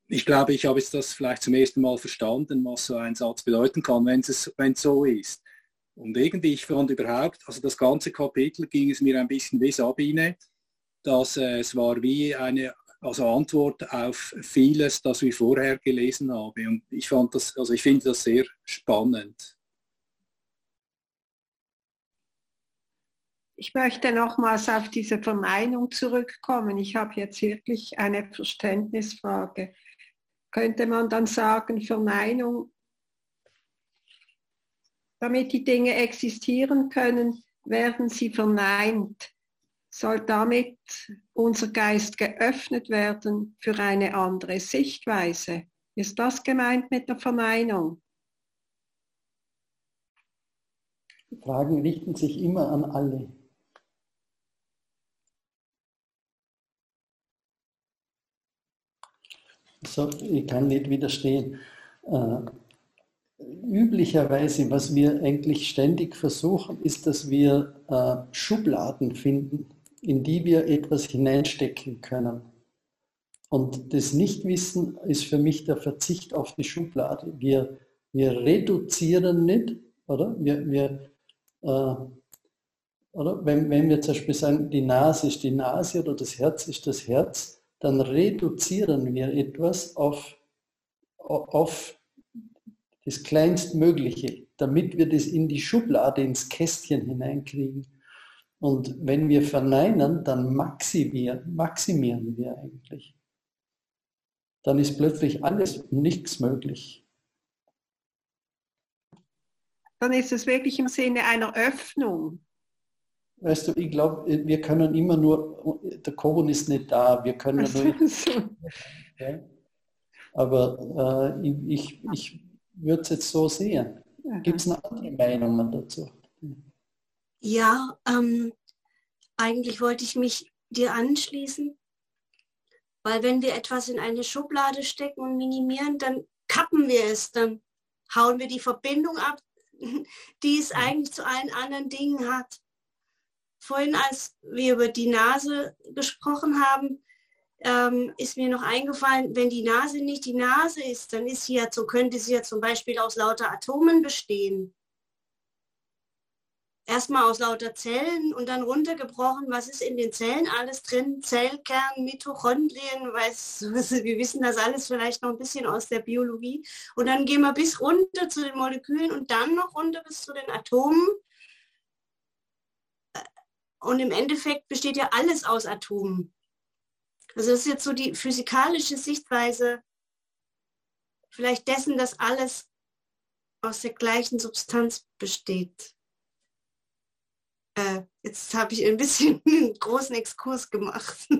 ich glaube, ich habe jetzt das vielleicht zum ersten Mal verstanden, was so ein Satz bedeuten kann, wenn es wenn so ist. Und irgendwie, ich fand überhaupt, also das ganze Kapitel ging es mir ein bisschen wie Sabine, dass äh, es war wie eine also Antwort auf vieles, das ich vorher gelesen habe. Und ich fand das, also ich finde das sehr spannend. Ich möchte nochmals auf diese Verneinung zurückkommen. Ich habe jetzt wirklich eine Verständnisfrage. Könnte man dann sagen, Verneinung, damit die Dinge existieren können, werden sie verneint soll damit unser Geist geöffnet werden für eine andere Sichtweise. Ist das gemeint mit der Verneinung? Die Fragen richten sich immer an alle. So, ich kann nicht widerstehen. Äh, üblicherweise, was wir eigentlich ständig versuchen, ist, dass wir äh, Schubladen finden, in die wir etwas hineinstecken können. Und das Nichtwissen ist für mich der Verzicht auf die Schublade. Wir, wir reduzieren nicht, oder? Wir, wir, äh, oder? Wenn, wenn wir zum Beispiel sagen, die Nase ist die Nase oder das Herz ist das Herz, dann reduzieren wir etwas auf, auf das Kleinstmögliche, damit wir das in die Schublade, ins Kästchen hineinkriegen. Und wenn wir verneinen, dann maximieren, maximieren wir eigentlich. Dann ist plötzlich alles und nichts möglich. Dann ist es wirklich im Sinne einer Öffnung. Weißt du, ich glaube, wir können immer nur, der Kohn ist nicht da, wir können nur. ja. Aber äh, ich, ich würde es jetzt so sehen. Gibt es noch andere Meinungen dazu? Ja, ähm, eigentlich wollte ich mich dir anschließen, weil wenn wir etwas in eine Schublade stecken und minimieren, dann kappen wir es, dann hauen wir die Verbindung ab, die es eigentlich zu allen anderen Dingen hat. Vorhin, als wir über die Nase gesprochen haben, ähm, ist mir noch eingefallen, wenn die Nase nicht die Nase ist, dann ist sie ja so, könnte sie ja zum Beispiel aus lauter Atomen bestehen erstmal aus lauter Zellen und dann runtergebrochen, was ist in den Zellen alles drin, Zellkern, Mitochondrien, weiß, wir wissen das alles vielleicht noch ein bisschen aus der Biologie. Und dann gehen wir bis runter zu den Molekülen und dann noch runter bis zu den Atomen. Und im Endeffekt besteht ja alles aus Atomen. Also das ist jetzt so die physikalische Sichtweise vielleicht dessen, dass alles aus der gleichen Substanz besteht. Äh, jetzt habe ich ein bisschen einen großen Exkurs gemacht.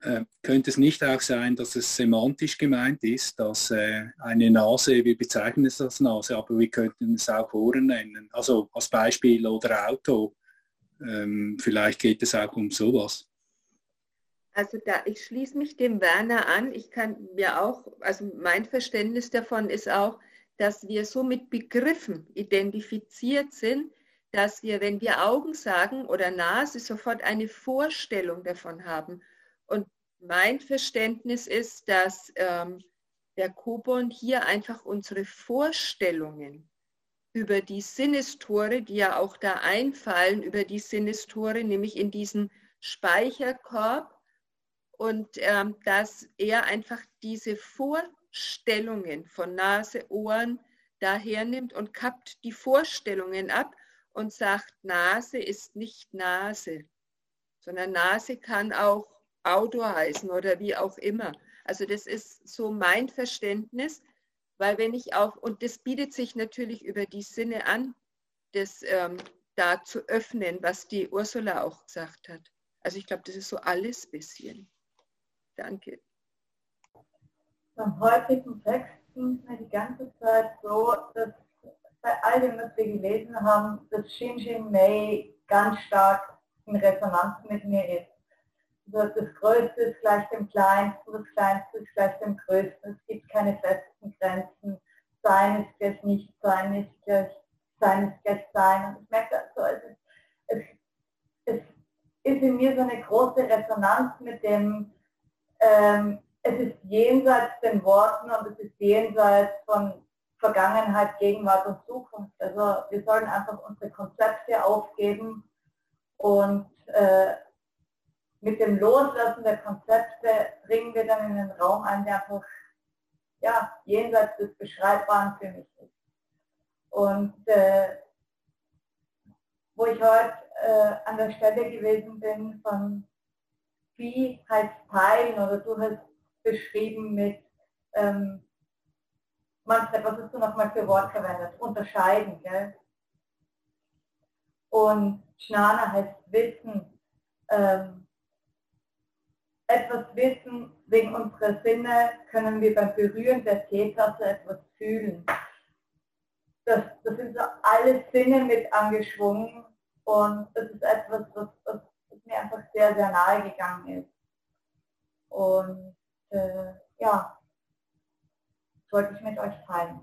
Äh, könnte es nicht auch sein, dass es semantisch gemeint ist, dass äh, eine Nase, wir bezeichnen es als Nase, aber wir könnten es auch Ohren nennen, also als Beispiel oder Auto. Ähm, vielleicht geht es auch um sowas. Also da, ich schließe mich dem Werner an. Ich kann mir auch, also mein Verständnis davon ist auch, dass wir so mit Begriffen identifiziert sind, dass wir, wenn wir Augen sagen oder Nase, sofort eine Vorstellung davon haben. Und mein Verständnis ist, dass ähm, der Kobon hier einfach unsere Vorstellungen über die Sinnestore, die ja auch da einfallen, über die Sinnestore, nämlich in diesen Speicherkorb, und ähm, dass er einfach diese Vorstellungen von Nase, Ohren daher nimmt und kappt die Vorstellungen ab und sagt, Nase ist nicht Nase, sondern Nase kann auch Auto heißen oder wie auch immer. Also das ist so mein Verständnis, weil wenn ich auch, und das bietet sich natürlich über die Sinne an, das ähm, da zu öffnen, was die Ursula auch gesagt hat. Also ich glaube, das ist so alles bisschen. Danke. Beim heutigen Texten mir die ganze Zeit so, dass bei all dem, was wir gelesen haben, dass Shinjin Mei ganz stark in Resonanz mit mir ist. Das Größte ist gleich dem Kleinsten, das Kleinste ist gleich dem Größten. Es gibt keine festen Grenzen. Sein ist gleich nicht, sein ist gleich, sein ist gleich sein. Und ich merke also, es es, es ist in mir so eine große Resonanz mit dem, ähm, es ist jenseits den Worten und es ist jenseits von Vergangenheit, Gegenwart und Zukunft. Also wir sollen einfach unsere Konzepte aufgeben und äh, mit dem Loslassen der Konzepte bringen wir dann in den Raum ein, der einfach ja, jenseits des Beschreibbaren für mich ist. Und äh, wo ich heute äh, an der Stelle gewesen bin von wie heißt teilen oder du hast beschrieben mit ähm, Manfred, was hast du nochmal für Wort verwendet? Unterscheiden, gell? Und Schnana heißt Wissen. Ähm, etwas wissen wegen unserer Sinne können wir beim Berühren der Teetasse etwas fühlen. Das, das sind so alle Sinne mit angeschwungen und das ist etwas, was, was mir einfach sehr, sehr nahe gegangen ist. Und äh, ja, sollte ich mit euch teilen.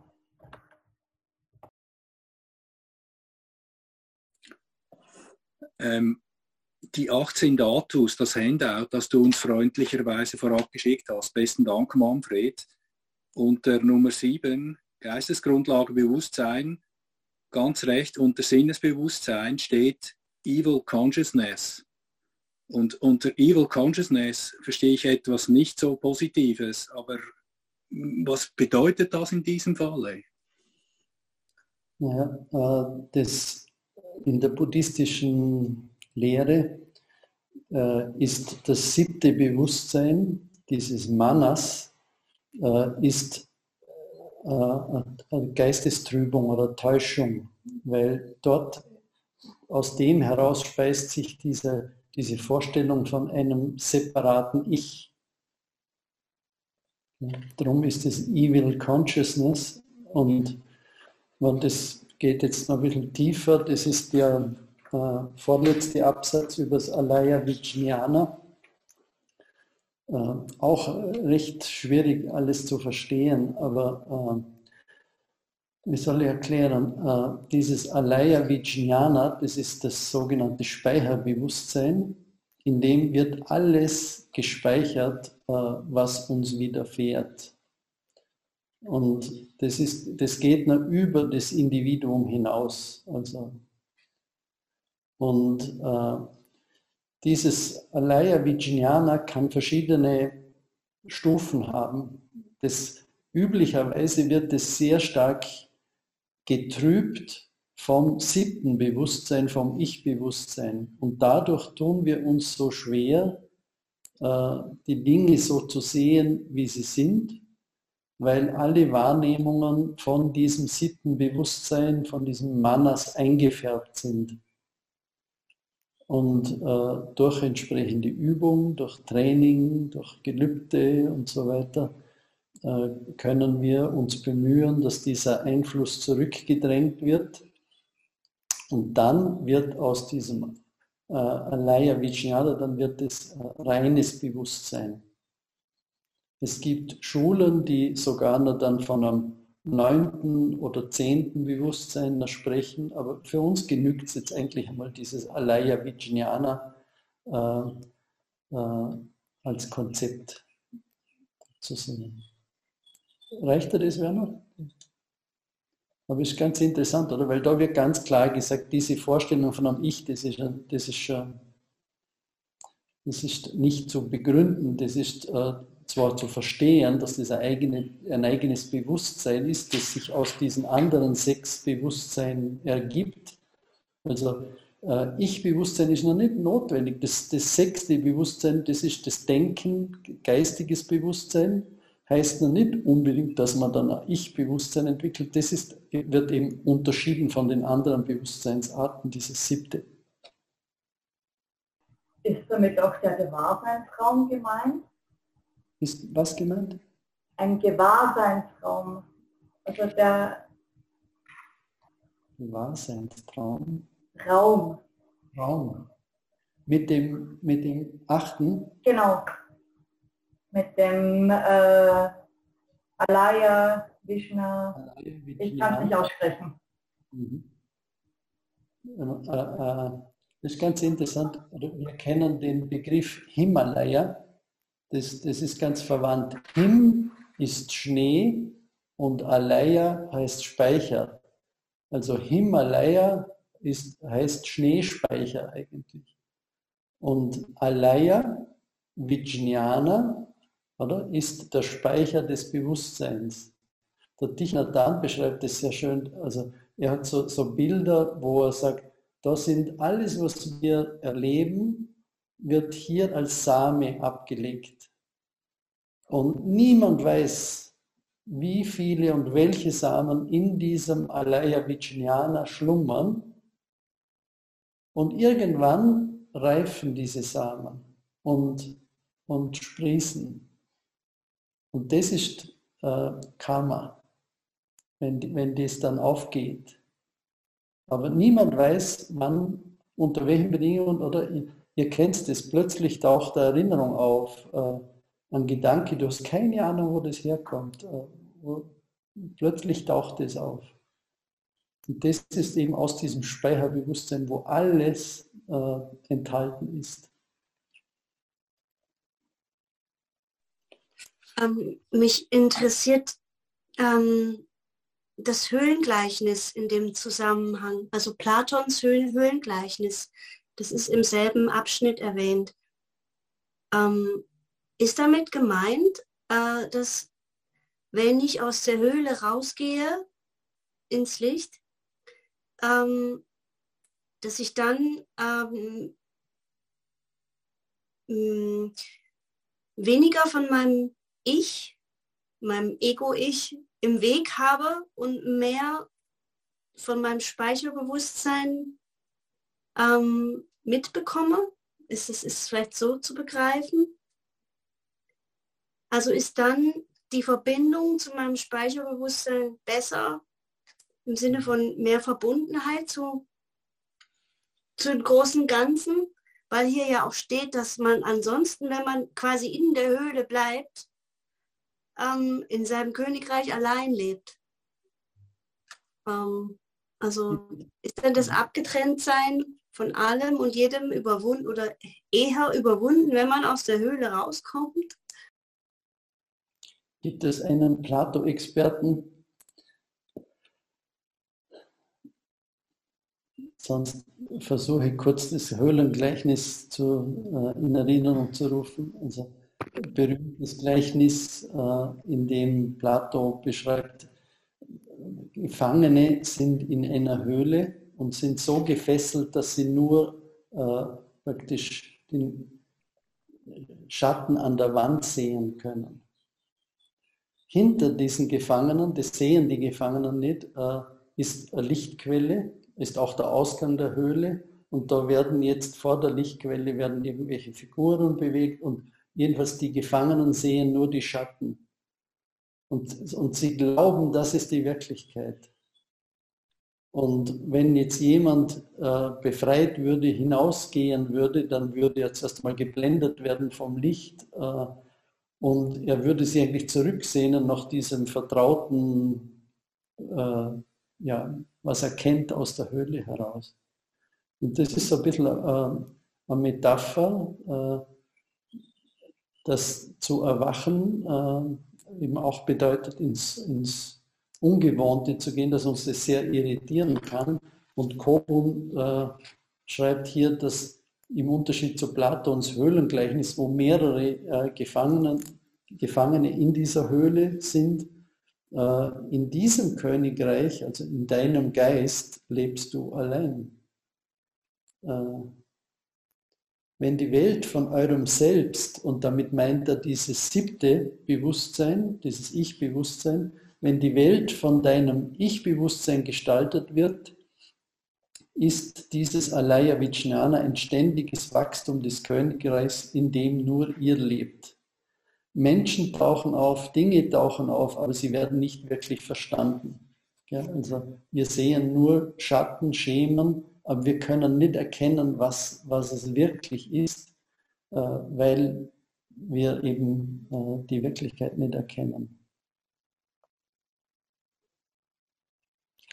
Ähm, die 18 Datus, das Handout, das du uns freundlicherweise vorab geschickt hast. Besten Dank, Manfred. Unter Nummer 7, Geistesgrundlage Bewusstsein, ganz recht unter Sinnesbewusstsein steht Evil Consciousness. Und unter Evil Consciousness verstehe ich etwas nicht so Positives, aber was bedeutet das in diesem Falle? Ja, äh, das in der buddhistischen Lehre ist das siebte Bewusstsein, dieses Manas, äh, ist eine Geistestrübung oder Täuschung, weil dort aus dem heraus speist sich diese, diese Vorstellung von einem separaten Ich. Darum ist es Evil Consciousness und wenn das geht jetzt noch ein bisschen tiefer, das ist der äh, vorletzte Absatz über das Alaya Vijnana. Äh, auch recht schwierig alles zu verstehen, aber äh, wie soll ich erklären? Äh, dieses Alaya Vijnana, das ist das sogenannte Speicherbewusstsein, in dem wird alles gespeichert, äh, was uns widerfährt. Und das, ist, das geht nur über das Individuum hinaus. Also, und äh, dieses Alaya Vijnana kann verschiedene Stufen haben. Das, üblicherweise wird es sehr stark getrübt vom siebten Bewusstsein, vom Ich-Bewusstsein. Und dadurch tun wir uns so schwer, äh, die Dinge so zu sehen, wie sie sind weil alle Wahrnehmungen von diesem siebten Bewusstsein, von diesem Manas eingefärbt sind. Und äh, durch entsprechende Übung, durch Training, durch Gelübde und so weiter äh, können wir uns bemühen, dass dieser Einfluss zurückgedrängt wird. Und dann wird aus diesem äh, Alaya Vijnana, dann wird es äh, reines Bewusstsein. Es gibt Schulen, die sogar nur dann von einem neunten oder zehnten Bewusstsein sprechen, aber für uns genügt es jetzt eigentlich einmal dieses Alaya Vijnana äh, äh, als Konzept zu sehen. Reicht dir das, Werner? Aber ist ganz interessant, oder? Weil da wird ganz klar gesagt, diese Vorstellung von einem Ich, das ist, das ist das ist nicht zu begründen, das ist äh, zwar zu verstehen, dass das ein, eigene, ein eigenes Bewusstsein ist, das sich aus diesen anderen sechs Bewusstseinen ergibt. Also äh, Ich-Bewusstsein ist noch nicht notwendig. Das, das sechste Bewusstsein, das ist das Denken, geistiges Bewusstsein, heißt noch nicht unbedingt, dass man dann ein Ich-Bewusstsein entwickelt. Das ist, wird eben unterschieden von den anderen Bewusstseinsarten, dieses siebte. Ist damit auch der Gewahrseinsraum gemeint? Ist was gemeint? Ein Gewahrseinsraum. Also der Gewahrseinstraum. Raum. Raum. Mit dem, mit dem achten? Genau. Mit dem äh, Alaya Vishna. Ich kann es nicht aussprechen. Mhm. Äh, äh, das ist ganz interessant. Wir kennen den Begriff Himalaya das, das ist ganz verwandt. Him ist Schnee und Alaya heißt Speicher. Also Himalaya ist, heißt Schneespeicher eigentlich. Und Alaya, Vijnana, oder, ist der Speicher des Bewusstseins. Der Thich Nhat beschreibt es sehr schön. Also er hat so, so Bilder, wo er sagt, da sind alles, was wir erleben, wird hier als Same abgelegt. Und niemand weiß, wie viele und welche Samen in diesem Alaya Vijnana schlummern. Und irgendwann reifen diese Samen und, und sprießen. Und das ist äh, Karma, wenn, wenn das dann aufgeht. Aber niemand weiß, wann, unter welchen Bedingungen oder Ihr kennt es, plötzlich taucht eine Erinnerung auf. Äh, ein Gedanke, du hast keine Ahnung, wo das herkommt. Äh, plötzlich taucht es auf. Und das ist eben aus diesem Speicherbewusstsein, wo alles äh, enthalten ist. Ähm, mich interessiert ähm, das Höhlengleichnis in dem Zusammenhang, also Platons Höhlengleichnis, das ist im selben Abschnitt erwähnt. Ähm, ist damit gemeint, äh, dass wenn ich aus der Höhle rausgehe ins Licht, ähm, dass ich dann ähm, mh, weniger von meinem Ich, meinem Ego-Ich im Weg habe und mehr von meinem Speicherbewusstsein ähm, mitbekomme? Ist es ist vielleicht so zu begreifen? Also ist dann die Verbindung zu meinem Speicherbewusstsein besser im Sinne von mehr Verbundenheit zu, zu dem großen Ganzen, weil hier ja auch steht, dass man ansonsten, wenn man quasi in der Höhle bleibt, ähm, in seinem Königreich allein lebt. Ähm, also ist dann das Abgetrenntsein von allem und jedem überwunden oder eher überwunden, wenn man aus der Höhle rauskommt? Gibt es einen Plato-Experten, Sonst versuche ich kurz das Höhlengleichnis zu, äh, in Erinnerung zu rufen. Also berühmtes Gleichnis, äh, in dem Plato beschreibt, Gefangene sind in einer Höhle und sind so gefesselt, dass sie nur äh, praktisch den Schatten an der Wand sehen können. Hinter diesen Gefangenen, das sehen die Gefangenen nicht, äh, ist eine Lichtquelle, ist auch der Ausgang der Höhle und da werden jetzt vor der Lichtquelle werden irgendwelche Figuren bewegt und jedenfalls die Gefangenen sehen nur die Schatten. Und, und sie glauben, das ist die Wirklichkeit. Und wenn jetzt jemand äh, befreit würde, hinausgehen würde, dann würde er zuerst mal geblendet werden vom Licht äh, und er würde sich eigentlich zurücksehnen nach diesem vertrauten äh, ja, was er kennt aus der Höhle heraus. Und das ist so ein bisschen äh, eine Metapher, äh, das zu erwachen äh, eben auch bedeutet, ins, ins Ungewohnte zu gehen, dass uns das sehr irritieren kann. Und Kobun äh, schreibt hier, dass im Unterschied zu Platons Höhlengleichnis, wo mehrere äh, Gefangene, Gefangene in dieser Höhle sind, äh, in diesem Königreich, also in deinem Geist, lebst du allein. Äh, wenn die Welt von eurem Selbst, und damit meint er dieses siebte Bewusstsein, dieses Ich-Bewusstsein, wenn die Welt von deinem Ich-Bewusstsein gestaltet wird, ist dieses Alaya Vijnana ein ständiges Wachstum des Königreichs, in dem nur ihr lebt. Menschen tauchen auf, Dinge tauchen auf, aber sie werden nicht wirklich verstanden. Ja, also wir sehen nur Schatten, Schemen, aber wir können nicht erkennen, was, was es wirklich ist, äh, weil wir eben äh, die Wirklichkeit nicht erkennen.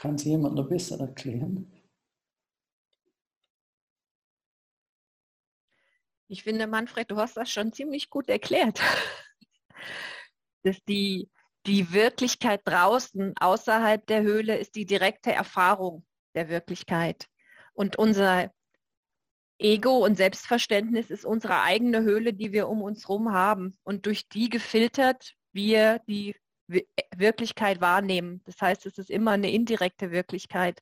Kann es jemand noch besser erklären? Ich finde, Manfred, du hast das schon ziemlich gut erklärt dass die, die Wirklichkeit draußen, außerhalb der Höhle, ist die direkte Erfahrung der Wirklichkeit. Und unser Ego und Selbstverständnis ist unsere eigene Höhle, die wir um uns herum haben und durch die gefiltert wir die Wirklichkeit wahrnehmen. Das heißt, es ist immer eine indirekte Wirklichkeit.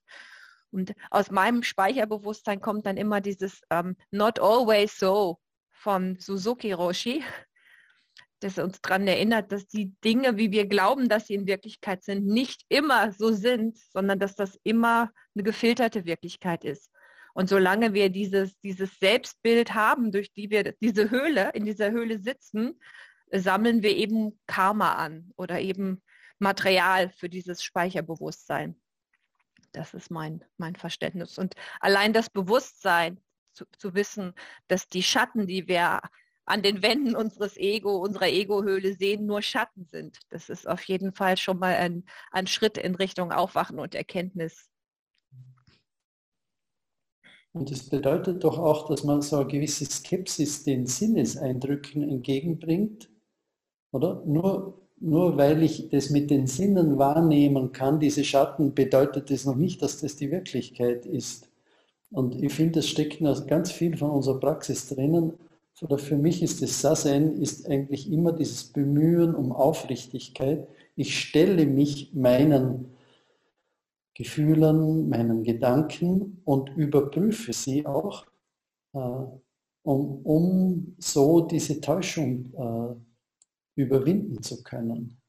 Und aus meinem Speicherbewusstsein kommt dann immer dieses ähm, Not always so von Suzuki Roshi das uns daran erinnert, dass die Dinge, wie wir glauben, dass sie in Wirklichkeit sind, nicht immer so sind, sondern dass das immer eine gefilterte Wirklichkeit ist. Und solange wir dieses, dieses Selbstbild haben, durch die wir diese Höhle, in dieser Höhle sitzen, sammeln wir eben Karma an oder eben Material für dieses Speicherbewusstsein. Das ist mein, mein Verständnis. Und allein das Bewusstsein zu, zu wissen, dass die Schatten, die wir an den Wänden unseres Ego, unserer Ego-Höhle sehen, nur Schatten sind. Das ist auf jeden Fall schon mal ein, ein Schritt in Richtung Aufwachen und Erkenntnis. Und das bedeutet doch auch, dass man so eine gewisse Skepsis den Sinneseindrücken entgegenbringt, oder? Nur, nur weil ich das mit den Sinnen wahrnehmen kann, diese Schatten, bedeutet das noch nicht, dass das die Wirklichkeit ist. Und ich finde, es steckt ganz viel von unserer Praxis drinnen. Oder für mich ist das Sasen ist eigentlich immer dieses Bemühen um Aufrichtigkeit. Ich stelle mich meinen Gefühlen, meinen Gedanken und überprüfe sie auch, äh, um, um so diese Täuschung äh, überwinden zu können.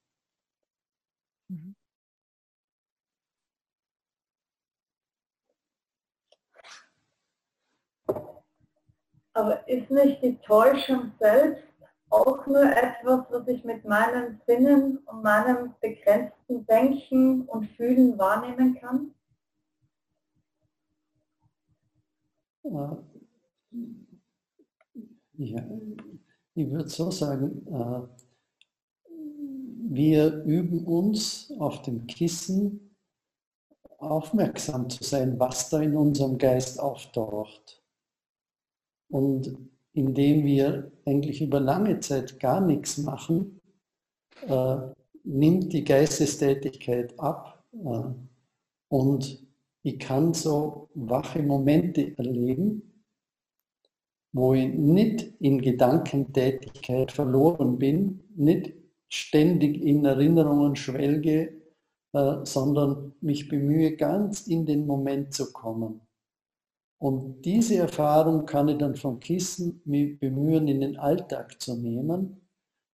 Mhm. Aber ist nicht die Täuschung selbst auch nur etwas, was ich mit meinen Sinnen und meinem begrenzten Denken und Fühlen wahrnehmen kann? Ja, ich würde so sagen, äh, wir üben uns auf dem Kissen aufmerksam zu sein, was da in unserem Geist auftaucht. Und indem wir eigentlich über lange Zeit gar nichts machen, äh, nimmt die Geistestätigkeit ab äh, und ich kann so wache Momente erleben, wo ich nicht in Gedankentätigkeit verloren bin, nicht ständig in Erinnerungen schwelge, äh, sondern mich bemühe, ganz in den Moment zu kommen. Und diese Erfahrung kann ich dann vom Kissen bemühen, in den Alltag zu nehmen.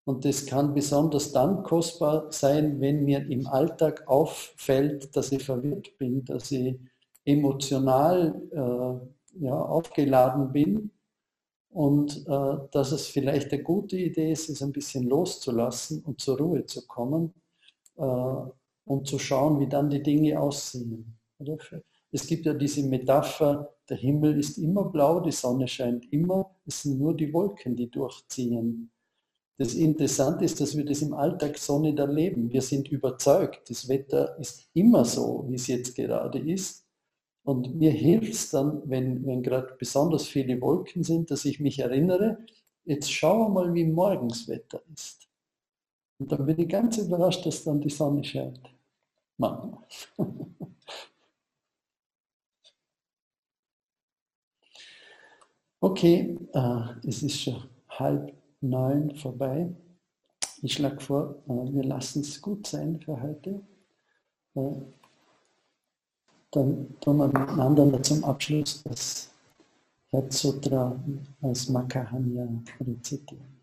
Und das kann besonders dann kostbar sein, wenn mir im Alltag auffällt, dass ich verwirrt bin, dass ich emotional äh, ja, aufgeladen bin und äh, dass es vielleicht eine gute Idee ist, es ein bisschen loszulassen und zur Ruhe zu kommen äh, und zu schauen, wie dann die Dinge aussehen. Es gibt ja diese Metapher, der Himmel ist immer blau, die Sonne scheint immer, es sind nur die Wolken, die durchziehen. Das Interessante ist, dass wir das im Alltag so nicht erleben. Wir sind überzeugt, das Wetter ist immer so, wie es jetzt gerade ist. Und mir hilft es dann, wenn, wenn gerade besonders viele Wolken sind, dass ich mich erinnere, jetzt schau mal, wie morgens Wetter ist. Und dann bin ich ganz überrascht, dass dann die Sonne scheint. Manchmal. Okay, äh, es ist schon halb neun vorbei. Ich schlage vor, äh, wir lassen es gut sein für heute. Dann tun wir miteinander zum Abschluss das Herzsutra als Makahanya rezitieren.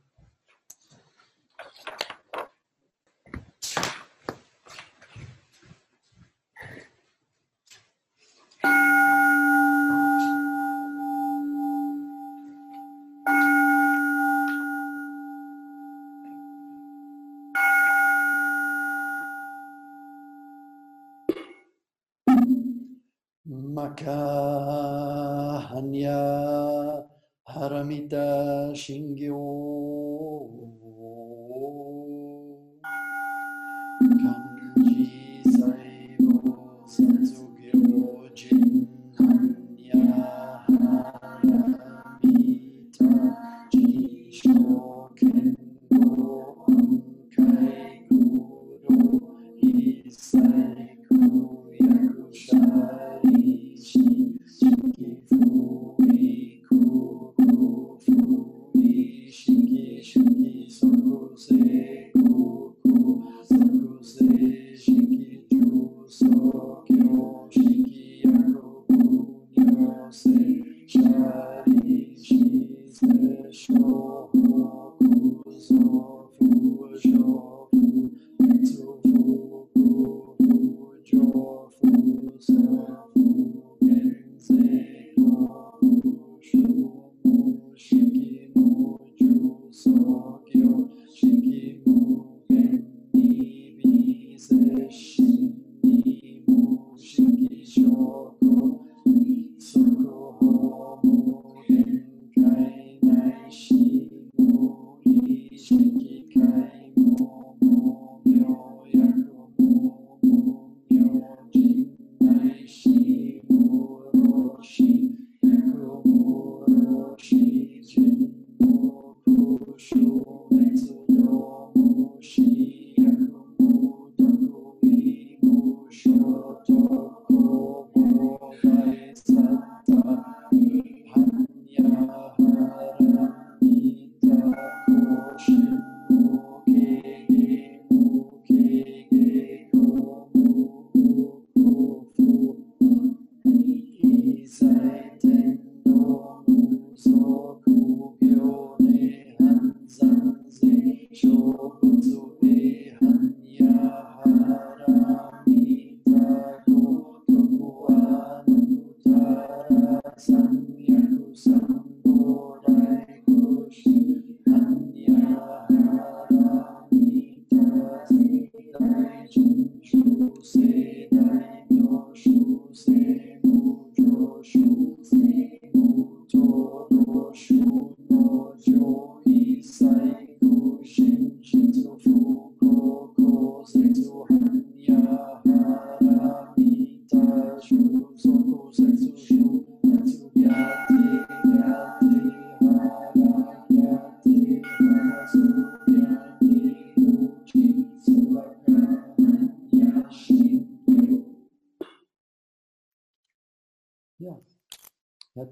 Makahanya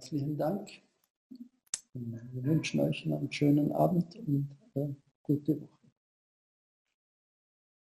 herzlichen Dank. Wir wünschen euch einen schönen Abend und äh, gute Woche.